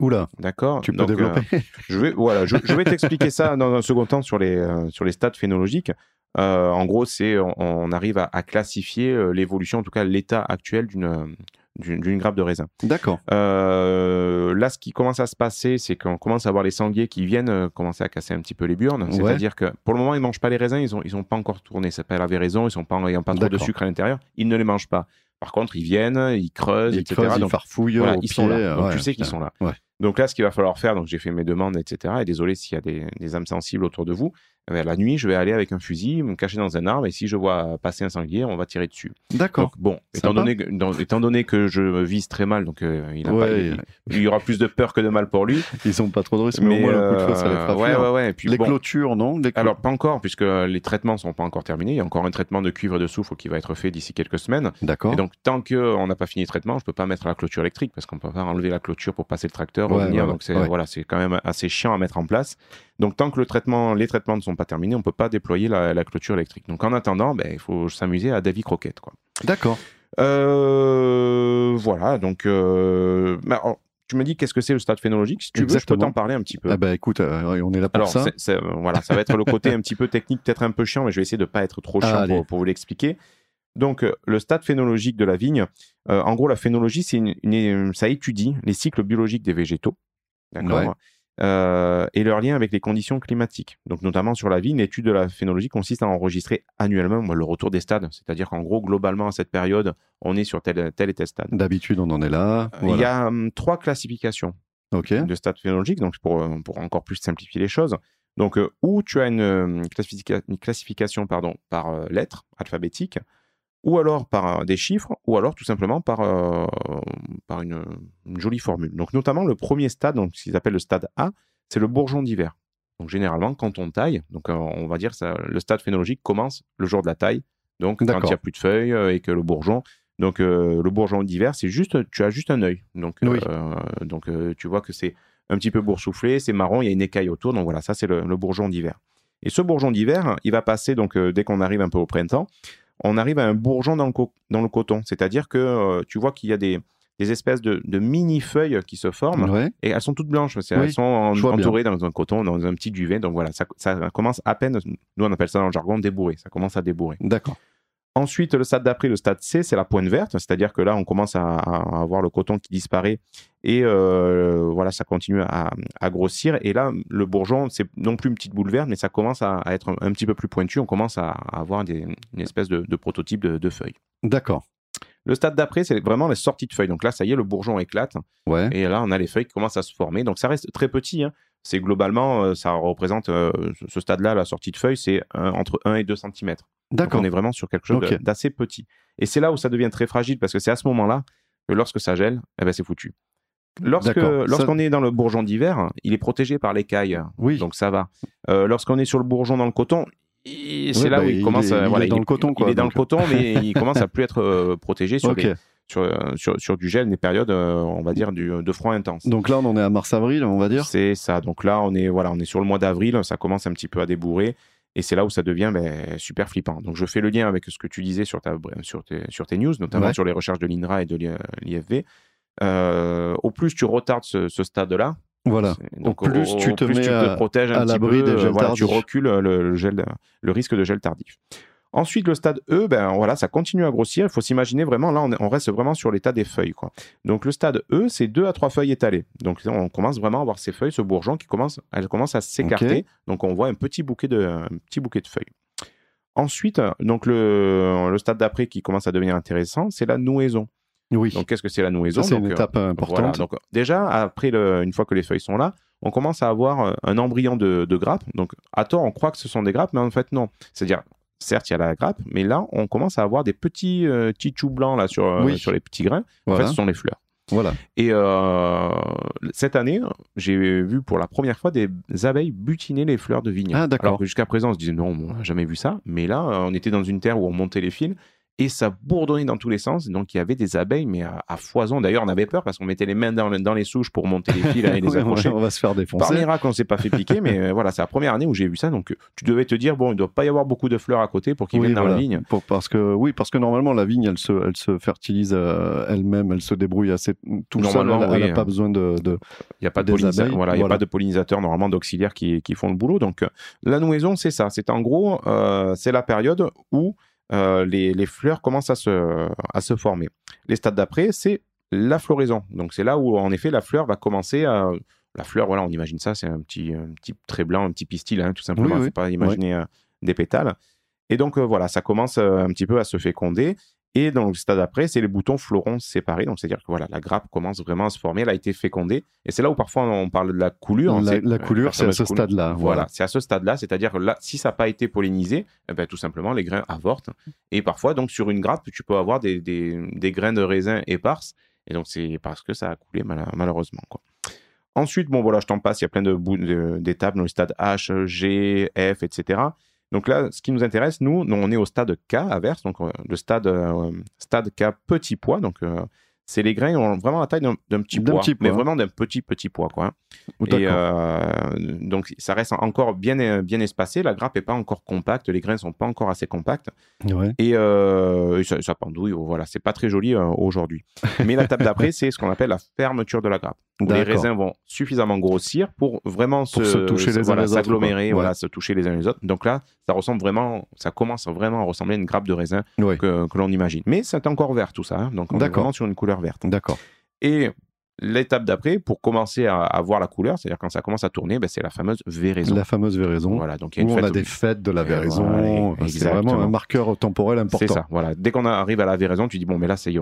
Oula, D'accord? Tu peux Donc, développer. euh, je vais, voilà, je, je vais t'expliquer ça dans un second temps sur les, euh, sur les stades phénologiques. Euh, en gros, c'est on, on arrive à, à classifier l'évolution, en tout cas l'état actuel d'une d'une grappe de raisin. D'accord. Euh, là, ce qui commence à se passer, c'est qu'on commence à voir les sangliers qui viennent euh, commencer à casser un petit peu les burnes. C'est-à-dire que pour le moment, ils mangent pas les raisins, ils ont, ils ont pas encore tourné. Ça avait raison, ils sont pas, ils ont pas trop de sucre à l'intérieur, ils ne les mangent pas. Par contre, ils viennent, ils creusent, Ils etc. creusent, ils farfouillent voilà, ils sont là. Donc ouais, tu sais qu'ils sont là. Donc là, ce qu'il va falloir faire, donc j'ai fait mes demandes, etc. Et désolé s'il y a des, des âmes sensibles autour de vous. eh bien, la nuit, je vais aller avec un fusil, me cacher dans un arbre, et si je vois passer un sanglier, on va tirer dessus. D'accord. Bon, étant Sympa. donné, que, dans- étant donné que je vise très mal, donc euh, il, a Ouais, pas- il, il y aura plus de peur que de mal pour lui. Ils ont pas trop de risques, mais, au moins le coup de feu, ça les euh, fera ouais, fuir. ouais, ouais. Et puis Les bon, clôtures, non? Les alors pas encore, puisque les traitements sont pas encore terminés. Il y a encore un traitement de cuivre et de soufre qui va être fait d'ici quelques semaines. D'accord. Et donc tant qu'on n'a pas fini le traitement, je peux pas mettre la clôture électrique parce qu'on peut pas enlever la clôture pour passer le tracteur, Ouais, revenir. ouais, donc c'est voilà, c'est quand même assez chiant à mettre en place. Donc tant que le traitement, les traitements ne sont pas terminés, on peut pas déployer la, la clôture électrique. Donc en attendant, ben, il faut s'amuser à Davy Croquette, quoi. D'accord. Euh, voilà, donc euh, bah, alors, tu me dis qu'est-ce que c'est le stade phénologique? Si tu veux, je peux t'en parler un petit peu. Ah bah écoute, euh, on est là pour Alors, ça. voilà, ça va être le côté un petit peu technique, peut-être un peu chiant, mais je vais essayer de pas être trop Ah, chiant pour, pour vous l'expliquer. Donc, euh, le stade phénologique de la vigne, euh, en gros, la phénologie, c'est une, une- ça étudie les cycles biologiques des végétaux, d'accord, Ouais. Euh, et leur lien avec les conditions climatiques. Donc, notamment sur la vigne, l'étude de la phénologie consiste à enregistrer annuellement le retour des stades, c'est-à-dire qu'en gros, globalement, à cette période, on est sur tel, tel et tel stade. D'habitude, on en est là. Il y a hum, trois classifications de stades phénologiques, donc pour, pour encore plus simplifier les choses. Donc, euh, où tu as une, une classification pardon, par lettres alphabétique, ou alors par euh, des chiffres, ou alors tout simplement par, euh, par une, une jolie formule. Donc, notamment, le premier stade, donc, ce qu'ils appellent le stade A, c'est le bourgeon d'hiver. Donc, généralement, quand on taille, donc, euh, on va dire ça, le stade phénologique commence le jour de la taille, donc quand il n'y a plus de feuilles et que le bourgeon. Donc, euh, le bourgeon d'hiver, c'est juste, tu as juste un œil. Donc, Oui. euh, donc tu vois que c'est un petit peu boursouflé, c'est marron, il y a une écaille autour. Donc voilà, ça c'est le, le bourgeon d'hiver. Et ce bourgeon d'hiver, il va passer donc dès qu'on arrive un peu au printemps, on arrive à un bourgeon dans le, co- dans le coton. C'est-à-dire que euh, tu vois qu'il y a des, des espèces de, de mini feuilles qui se forment Ouais. et elles sont toutes blanches. Oui, elles sont en- bien. entourées dans un coton, dans un petit duvet. Donc voilà, ça, ça commence à peine. Nous on appelle ça dans le jargon débourrer. Ça commence à débourrer. D'accord. Ensuite, le stade d'après, le stade C, c'est la pointe verte, c'est-à-dire que là, on commence à, à avoir le coton qui disparaît et euh, voilà, ça continue à, à grossir. Et là, le bourgeon, c'est non plus une petite boule verte, mais ça commence à, à être un, un petit peu plus pointu. On commence à, avoir des- une espèce de, de prototype de, de feuilles. D'accord. Le stade d'après, c'est vraiment les sorties de feuilles. Donc là, ça y est, le bourgeon éclate. Ouais. Et là, on a les feuilles qui commencent à se former. Donc ça reste très petit. hein. C'est globalement, euh, ça représente euh, ce- stade-là, la sortie de feuilles, c'est un- entre 1 et 2 cm. Donc D'accord. on est vraiment sur quelque chose d'assez petit. Et c'est là où ça devient très fragile parce que c'est à ce moment-là que lorsque ça gèle, eh ben c'est foutu. Lorsque, D'accord. Ça- lorsqu'on est dans le bourgeon d'hiver, il est protégé par l'écaille, Oui. donc ça va. Euh, lorsqu'on est sur le bourgeon dans le coton, c'est Ouais, là bah, où il, il commence est- à, il voilà, est dans le coton, quoi, Il est dans donc. le coton, mais il commence à plus être euh, protégé sur, Ok. des- sur, euh, sur, sur du gel, des périodes, euh, on va dire, du, de froid intense. Donc là, on en est à mars-avril, on va dire. C'est ça. Donc là, on est, voilà, on est sur le mois d'avril, ça commence un petit peu à débourrer. Et c'est là où ça devient ben, super flippant. Donc je fais le lien avec ce que tu disais sur, ta, sur, tes, sur tes news, notamment Ouais. sur les recherches de l'INRA et de l'IFV. Euh, au plus tu retardes ce, ce stade-là, Voilà. Au donc plus tu te mets protèges un à petit peu, des gels voilà, tu recules le, le gel, le risque de gel tardif. Ensuite, le stade E, ben voilà, ça continue à grossir. Il faut s'imaginer vraiment, là, on, est- on reste vraiment sur l'état des feuilles. Quoi. Donc, le stade E, c'est deux à trois feuilles étalées. Donc, on commence vraiment à voir ces feuilles, ce bourgeon qui commence, elle commence à s'écarter. Donc, on voit un petit bouquet de, un petit bouquet de feuilles. Ensuite, donc le, le stade d'après qui commence à devenir intéressant, c'est la nouaison. Oui. Donc, qu'est-ce que c'est la nouaison? C'est une étape euh, importante. voilà, donc déjà, après le- une fois que les feuilles sont là, on commence à avoir euh, un embryon de, de grappe. Donc, à tort, on croit que ce sont des grappes, mais en fait, non. C'est-à-dire, certes, il y a la grappe, mais là, on commence à avoir des petits, euh, petits choux blancs là, sur, euh, Oui. sur les petits grains. En fait, ce sont les fleurs. Voilà. Et euh, cette année, j'ai vu pour la première fois des abeilles butiner les fleurs de vigne. Ah, d'accord. Alors que jusqu'à présent, on se disait non, on n'a jamais vu ça. Mais là, euh, on était dans une terre où on montait les fils et ça bourdonnait dans tous les sens. Donc il y avait des abeilles, mais à, à foison. D'ailleurs, on avait peur parce qu'on mettait les mains dans, dans les souches pour monter les fils hein, et les accrocher. on va se faire Par défoncer. miracle, on s'est pas fait piquer, mais euh, voilà, c'est la première année où j'ai vu ça. Donc, tu devais te dire, bon, il doit pas y avoir beaucoup de fleurs à côté pour qu'ils Oui, viennent dans la vigne. Pour- parce que oui, parce que normalement la vigne, elle se, elle se fertilise euh, elle-même, elle se débrouille assez tout. Normalement, Elle, elle oui, a pas besoin de. de- Il n'y a pas de voilà, y a pas pollinisateurs normalement d'auxiliaires qui, qui font le boulot. Donc, euh, la nouaison, c'est ça. C'est en gros, euh, c'est la période où euh, les, les fleurs commencent à se, à se former. Les stades d'après, c'est la floraison. Donc, c'est là où, en effet, la fleur va commencer à. La fleur, voilà, on imagine ça, c'est un petit, un petit trait blanc, un petit pistil, hein, tout simplement. Il oui. faut pas imaginer euh, des pétales. Et donc, euh, voilà, ça commence un petit peu à se féconder. Et dans le stade après, c'est les boutons fleurons séparés. Donc, c'est-à-dire que voilà, la grappe commence vraiment à se former. Elle a été fécondée. Et c'est là où parfois on parle de la coulure. La- C'est- la euh, coulure, c'est à ce stade-là, Voilà, c'est à ce stade-là. C'est-à-dire que là, si ça n'a pas été pollinisé, eh ben, tout simplement, les grains avortent. Et parfois, donc, sur une grappe, tu peux avoir des, des, des grains de raisin éparses. Et donc, c'est parce que ça a coulé, mal- malheureusement. Quoi. Ensuite, bon, voilà, je t'en passe. Il y a plein de bouts- de- d'étapes dans le stade H, G, F, etc. Donc là, ce qui nous intéresse, nous, on est au stade K inverse, donc euh, le stade, euh, stade K petit pois. Donc, euh, c'est les grains qui ont vraiment la taille d'un petit petit mais vraiment d'un petit petit pois, quoi. hein. Et euh, donc, ça reste encore bien, bien espacé. La grappe n'est pas encore compacte, les grains sont pas encore assez compacts. Ouais. Et, euh, ça, ça pendouille, voilà, c'est pas très joli euh, aujourd'hui. Mais l'étape d'après, c'est ce qu'on appelle la fermeture de la grappe. Où les raisins vont suffisamment grossir pour vraiment Pour se toucher les uns voilà, les autres, s'agglomérer, voilà, se toucher les uns les autres. Donc là, ça ressemble vraiment, ça commence vraiment à ressembler à une grappe de raisin que, que l'on imagine. Mais c'est encore vert tout ça, hein. donc on est vraiment sur une couleur verte. D'accord. Et l'étape d'après, pour commencer à, à voir la couleur, c'est-à-dire quand ça commence à tourner, ben, c'est la fameuse véraison. La fameuse véraison. Voilà, donc il y a Où une on a des fêtes de la véraison. voilà, c'est vraiment un marqueur temporel important. C'est ça, voilà. Dès qu'on arrive à la véraison, tu dis, bon, mais là, c'est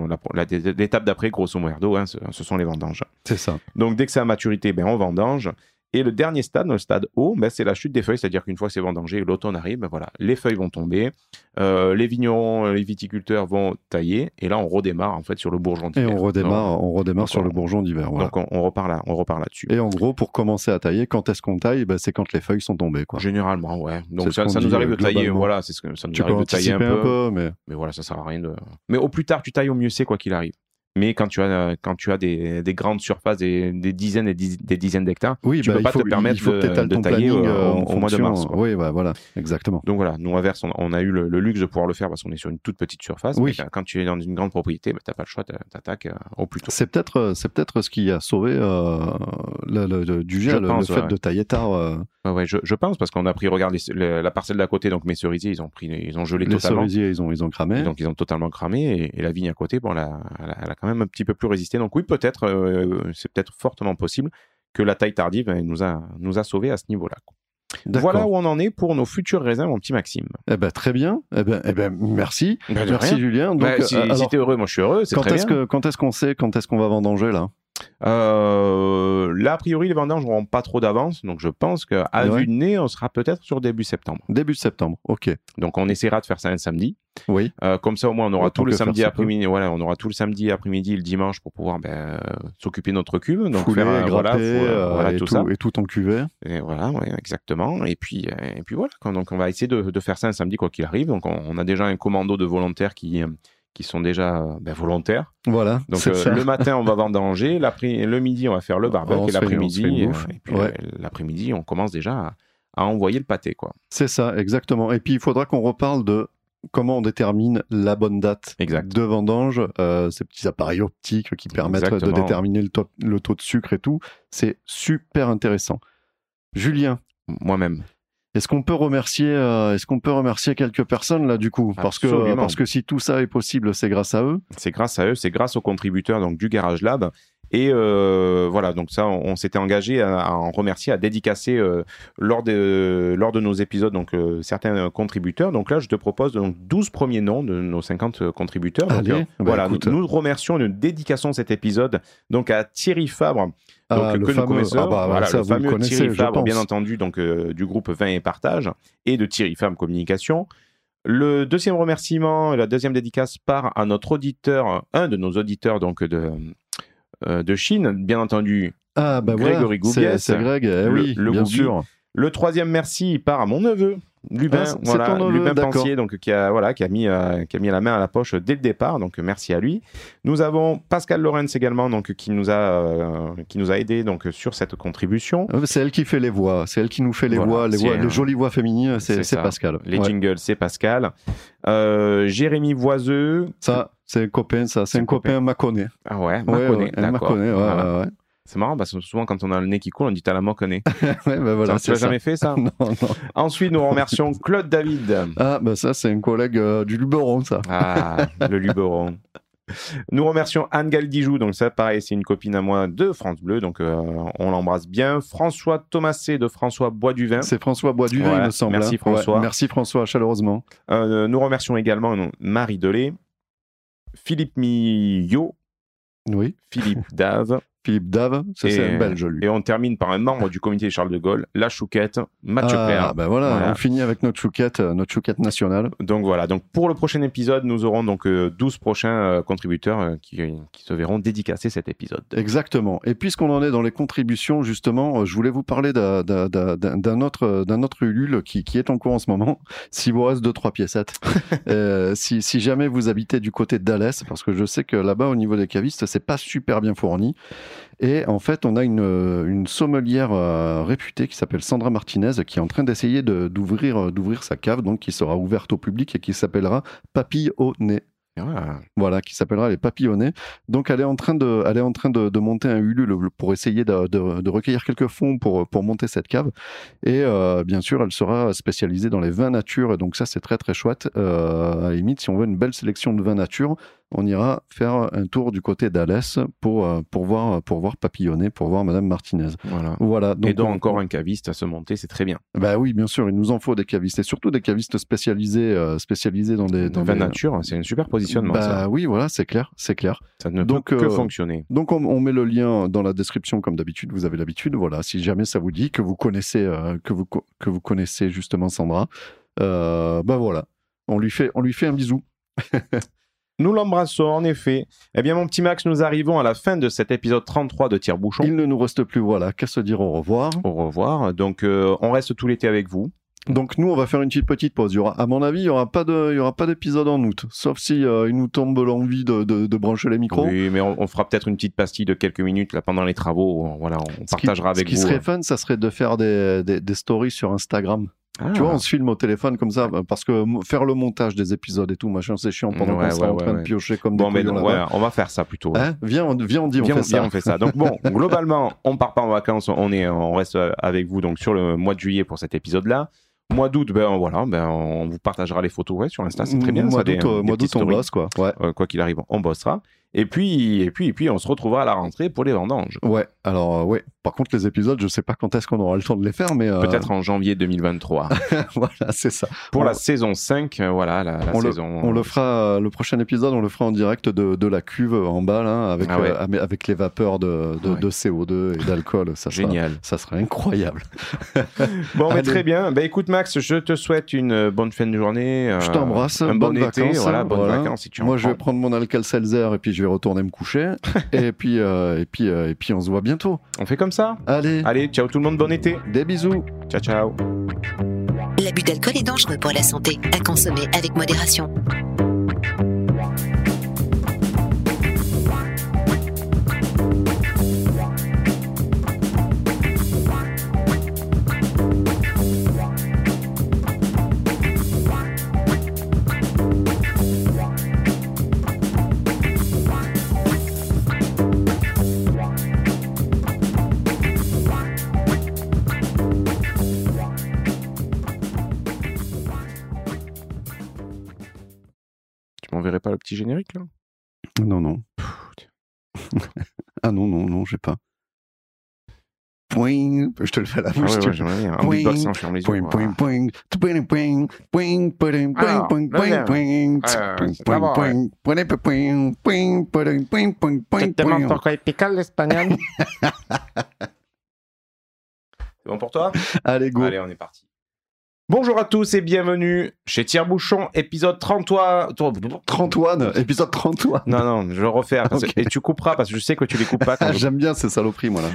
l'étape d'après, grosso modo, hein, ce, ce sont les vendanges. C'est ça. Donc, dès que c'est à maturité, ben, on vendange. Et le dernier stade, le stade haut, ben, c'est la chute des feuilles, c'est-à-dire qu'une fois que c'est vendangé, l'automne arrive, ben, voilà, les feuilles vont tomber, euh, les vignerons, les viticulteurs vont tailler, et là, on redémarre en fait sur le bourgeon Et d'hiver. on redémarre, on redémarre donc, sur on- le bourgeon d'hiver. voilà. Donc, on, on repart là, on repart là-dessus. Et en gros, pour commencer à tailler, quand est-ce qu'on taille? Ben, C'est quand les feuilles sont tombées. Quoi. Généralement, ouais. Donc ça, nous arrive euh, de tailler, voilà, c'est ce que ça nous Tu peux arrive de tailler un anticiper peu. un peu, mais Mais voilà, ça sert à rien de. Mais au plus tard tu tailles, au mieux c'est quoi qu'il arrive. Mais quand tu as, quand tu as des, des grandes surfaces, des, des dizaines et des, des dizaines d'hectares, oui, tu bah, peux pas faut, te permettre il faut de, tailler au, euh, en au mois de mars. quoi. Oui, bah, voilà, exactement. Donc voilà, nous à Verse, on, on a eu le, le luxe de pouvoir le faire parce qu'on est sur une toute petite surface. Oui. Mais quand tu es dans une grande propriété, bah, tu n'as pas le choix, tu attaques au plus tôt. C'est peut-être, euh, c'est peut-être ce qui a sauvé euh, le, du gel, le, fait ouais. de tailler tard. euh, Ouais, ouais, je, je pense parce qu'on a pris, regarde, les- la parcelle d'à côté, donc mes cerisiers, ils ont, pris, ils ont gelé les totalement. cerisiers, ils ont, ils ont cramé. Et donc ils ont totalement cramé et, et la vigne à côté, bon, elle a, elle a- elle a quand même un petit peu plus résisté. Donc oui, peut-être, euh, c'est peut-être fortement possible que la taille tardive nous a, nous a sauvés à ce niveau-là. Voilà où on en est pour nos futurs raisins, mon petit Maxime. Eh ben, très bien. Eh ben, eh ben, merci. Ben, merci rien. Julien. Donc, Bah, si euh, si alors, t'es heureux, moi je suis heureux, quand est-ce que quand est-ce qu'on sait quand est-ce qu'on va vendanger là? Euh, là, a priori, les vendanges n'auront pas trop d'avance, donc je pense qu'à Ouais. vue de nez, on sera peut-être sur début septembre. Début septembre. Ok. Donc on essaiera de faire ça un samedi. Oui. Euh, comme ça, au moins, on aura Autant tout le samedi après-midi. Voilà, on aura tout le samedi après-midi, et le dimanche pour pouvoir ben, s'occuper de notre cube. Donc Fouler, faire voilà, grapper, faut, euh, voilà, et, tout, tout, ça. et tout en cuvée. Et voilà, ouais, exactement. Et puis, et puis voilà. Donc on va essayer de, de faire ça un samedi quoi qu'il arrive. Donc on, on a déjà un commando de volontaires qui qui sont déjà euh, ben, volontaires. Voilà. Donc euh, le matin on va vendanger, le midi on va faire le barbecue et l'après-midi euh, et Ouais. l'après-midi on commence déjà à, à envoyer le pâté quoi. C'est ça, exactement. Et puis il faudra qu'on reparle de comment on détermine la bonne date Exact. de vendange, euh, ces petits appareils optiques qui permettent de déterminer le taux, le taux de sucre et tout. C'est super intéressant. Julien, Moi-même. Est-ce qu'on peut remercier, euh, est-ce qu'on peut remercier quelques personnes là du coup, parce que parce que si tout ça est possible, c'est grâce à eux. C'est grâce à eux, c'est grâce aux contributeurs donc du Garage Lab. Et euh, voilà, donc ça, on, on s'était engagé à, à en remercier, à dédicacer euh, lors, de, lors de nos épisodes donc euh, certains contributeurs. Donc là, je te propose donc 12 premiers noms de nos 50 contributeurs. Donc, Allez, euh, bah, voilà, écoute. nous remercions, nous dédicaçons cet épisode donc à Thierry Fabre, donc, Ah, le que nous fameux- connaissons, ah bah, voilà, ça, le fameux Thierry Fabre, bien entendu, donc euh, du groupe Vin et Partage et de Thierry Fabre Communication. Le deuxième remerciement, la deuxième dédicace part à notre auditeur, un de nos auditeurs donc de, euh, de Chine, bien entendu. Ah bah Grégory voilà, c'est Greg, eh Le- oui, le bien sûr. Le troisième merci part à mon neveu, Lubin, Ah, c'est voilà, ton neveu, Lubin d'accord. Pensier, donc qui a voilà, qui a mis euh, qui a mis la main à la poche dès le départ, donc euh, merci à lui. Nous avons Pascal Lorenz également, donc qui nous a euh, qui nous a aidé donc sur cette contribution. Euh, C'est elle qui fait les voix, c'est elle qui nous fait les Voilà, voix, les, voix, un- les jolies voix féminines, c'est. Pascal. Les Ouais. jingles, c'est Pascal. Euh, Jérémy Voiseux. Ça, c'est un copain, ça, c'est un copain Maconnet. Ah ouais, Ouais, Maconnet, ouais, un d'accord. Maconnet, ouais, Voilà. ouais, ouais. C'est marrant parce que souvent quand on a le nez qui coule, on dit t'as la moconnet. Ouais, bah voilà, Ça, tu l'as jamais fait ça Non, non. Ensuite, nous remercions Claude David. Ah, bah ça, c'est un collègue euh, du Luberon, ça. Ah, le Luberon. Nous remercions Anne Galdijou, donc ça pareil, c'est une copine à moi de France Bleu, donc euh, on l'embrasse bien. François Thomasé de François Bois du Vin. C'est François Boisduvin, Ouais, il me semble. merci hein. François. Ouais, merci François, chaleureusement. Euh, nous remercions également non, Marie Delay, Philippe Millot, Oui. Philippe Dave. Philippe Dave, ça c'est Et- un belge, lui. Et on termine par un membre du comité Charles de Gaulle, la Chouquette, Mathieu ah, Claire. bah voilà, Voilà. on finit avec notre chouquette, euh, notre chouquette nationale. Donc voilà, donc pour le prochain épisode, nous aurons donc euh, 12 prochains euh, contributeurs euh, qui, qui se verront dédicacer cet épisode. Exactement. Et puisqu'on en est dans les contributions, justement, euh, je voulais vous parler d'un- autre, d'un autre Ulule qui, qui est en cours en ce moment. S'il vous reste deux, trois piécettes. Euh, si, si jamais vous habitez du côté de Dallas, parce que je sais que là-bas, au niveau des cavistes, c'est pas super bien fourni. Et en fait, on a une, euh, une sommelière euh, réputée qui s'appelle Sandra Martinez, qui est en train d'essayer de- d'ouvrir euh, d'ouvrir sa cave, donc qui sera ouverte au public et qui s'appellera Papille au nez. Ah, Voilà, qui s'appellera les papillonnets. Donc, elle est en train de, elle est en train de, de monter un Ulule pour essayer de, de- de recueillir quelques fonds pour, pour monter cette cave. Et euh, bien sûr, elle sera spécialisée dans les vins nature. Et donc, ça, c'est très, très chouette. Euh, à la limite, si on veut une belle sélection de vins nature, on ira faire un tour du côté d'Alès pour, euh, pour, voir, pour voir papillonner, pour voir Madame Martinez. voilà. Voilà. Et donc on- encore un caviste à se monter, c'est très bien. Bah oui, bien sûr, il nous en faut des cavistes. Et surtout des cavistes spécialisés, euh, spécialisés dans des. Dans des- nature, c'est un super positionnement. Bah ça. oui, voilà, c'est clair, c'est clair. ça ne donc, peut que euh, fonctionner. Donc on, on met le lien dans la description comme d'habitude. Vous avez l'habitude. Voilà, si jamais ça vous dit que vous connaissez, euh, que vous que vous connaissez justement Sandra, bah voilà, on lui fait on lui fait un bisou. Nous l'embrassons en effet. Eh bien mon petit Max, nous arrivons à la fin de cet épisode 33 de Tire-Bouchon. Il ne nous reste plus voilà qu'à se dire au revoir. Au revoir. Donc euh, on reste tout l'été avec vous. Donc nous on va faire une petite petite pause. Il y aura, à mon avis, il y aura pas de il y aura pas d'épisode en août, sauf si euh, il nous tombe l'envie de, de, de brancher les micros. Oui, mais on, on fera peut-être une petite pastille de quelques minutes là pendant les travaux. On- Voilà, on Ce qui- partagera avec Ce qui vous. serait fun, ça serait de faire des, des, des stories sur Instagram. Ah. Tu vois, on se filme au téléphone comme ça, parce que faire le montage des épisodes et tout, machin, c'est chiant pendant Ouais, qu'on sera ouais, en train ouais, de piocher comme Bon, des mais voilà, on va faire ça plutôt. Hein viens, on, viens, on dit, on Viens, fait ça. viens, on fait ça. Donc bon, globalement, on part pas en vacances, on est, on reste avec vous donc sur le mois de juillet pour cet épisode-là. Mois d'août, ben voilà, ben on vous partagera les photos ouais, sur Insta, c'est très bien. Mois ça, d'août, euh, d'août, on stories. bosse, quoi. Euh, quoi qu'il arrive, on bossera. Et puis, et puis, et puis, on se retrouvera à la rentrée pour les vendanges. Ouais, alors, euh, ouais. Par contre, les épisodes, je sais pas quand est-ce qu'on aura le temps de les faire, mais. euh, Peut-être en janvier 2023. voilà, c'est ça. pour On- la saison 5, euh, voilà, la, la on, saison. le, on le fera, le prochain épisode, on le fera en direct de, de la cuve en bas, là, avec, Ah ouais. euh, avec- avec les vapeurs de, de, Ouais. de CO2 et d'alcool. Ça sera, Génial. ça sera incroyable. Bon, mais Allez. très bien. Ben écoute, Max, je te souhaite une bonne fin de journée. euh, Je t'embrasse, Un bon été. vacances. Voilà, bonnes voilà. vacances si tu Moi, je vais prendre mon Alka-Seltzer et puis je vais retourner me coucher. et puis, euh, et puis, euh, et puis, on se voit bientôt. On fait comme ça Allez, Allez, ciao tout le monde, bon été. des bisous. Ciao, ciao. L'abus d'alcool est dangereux pour la santé, à consommer avec modération. Pas le petit générique là Non, non. ah non, non, non, j'ai pas. Point. Je te le fais à la Ah bouche. ouais, ouais, bien. Un Point, beatboxant, je ferme les yeux. Point, Voilà. point, point. Point, point, point, point, point, Alors, point, point, deuxième. point, Euh, point, c'est point, d'abord, point, point, point, point, point, point, point, point, point, Tu te demandes point. pourquoi il picote l'espagnol C'est bon pour toi Allez, go. Allez, on est parti. Bonjour à tous et bienvenue chez Tire-Bouchon, épisode 33. 30 épisode 30 Non, non, je le parce Ok. Et tu couperas parce que je sais que tu les coupes pas. je- J'aime bien ces saloperies, moi, là.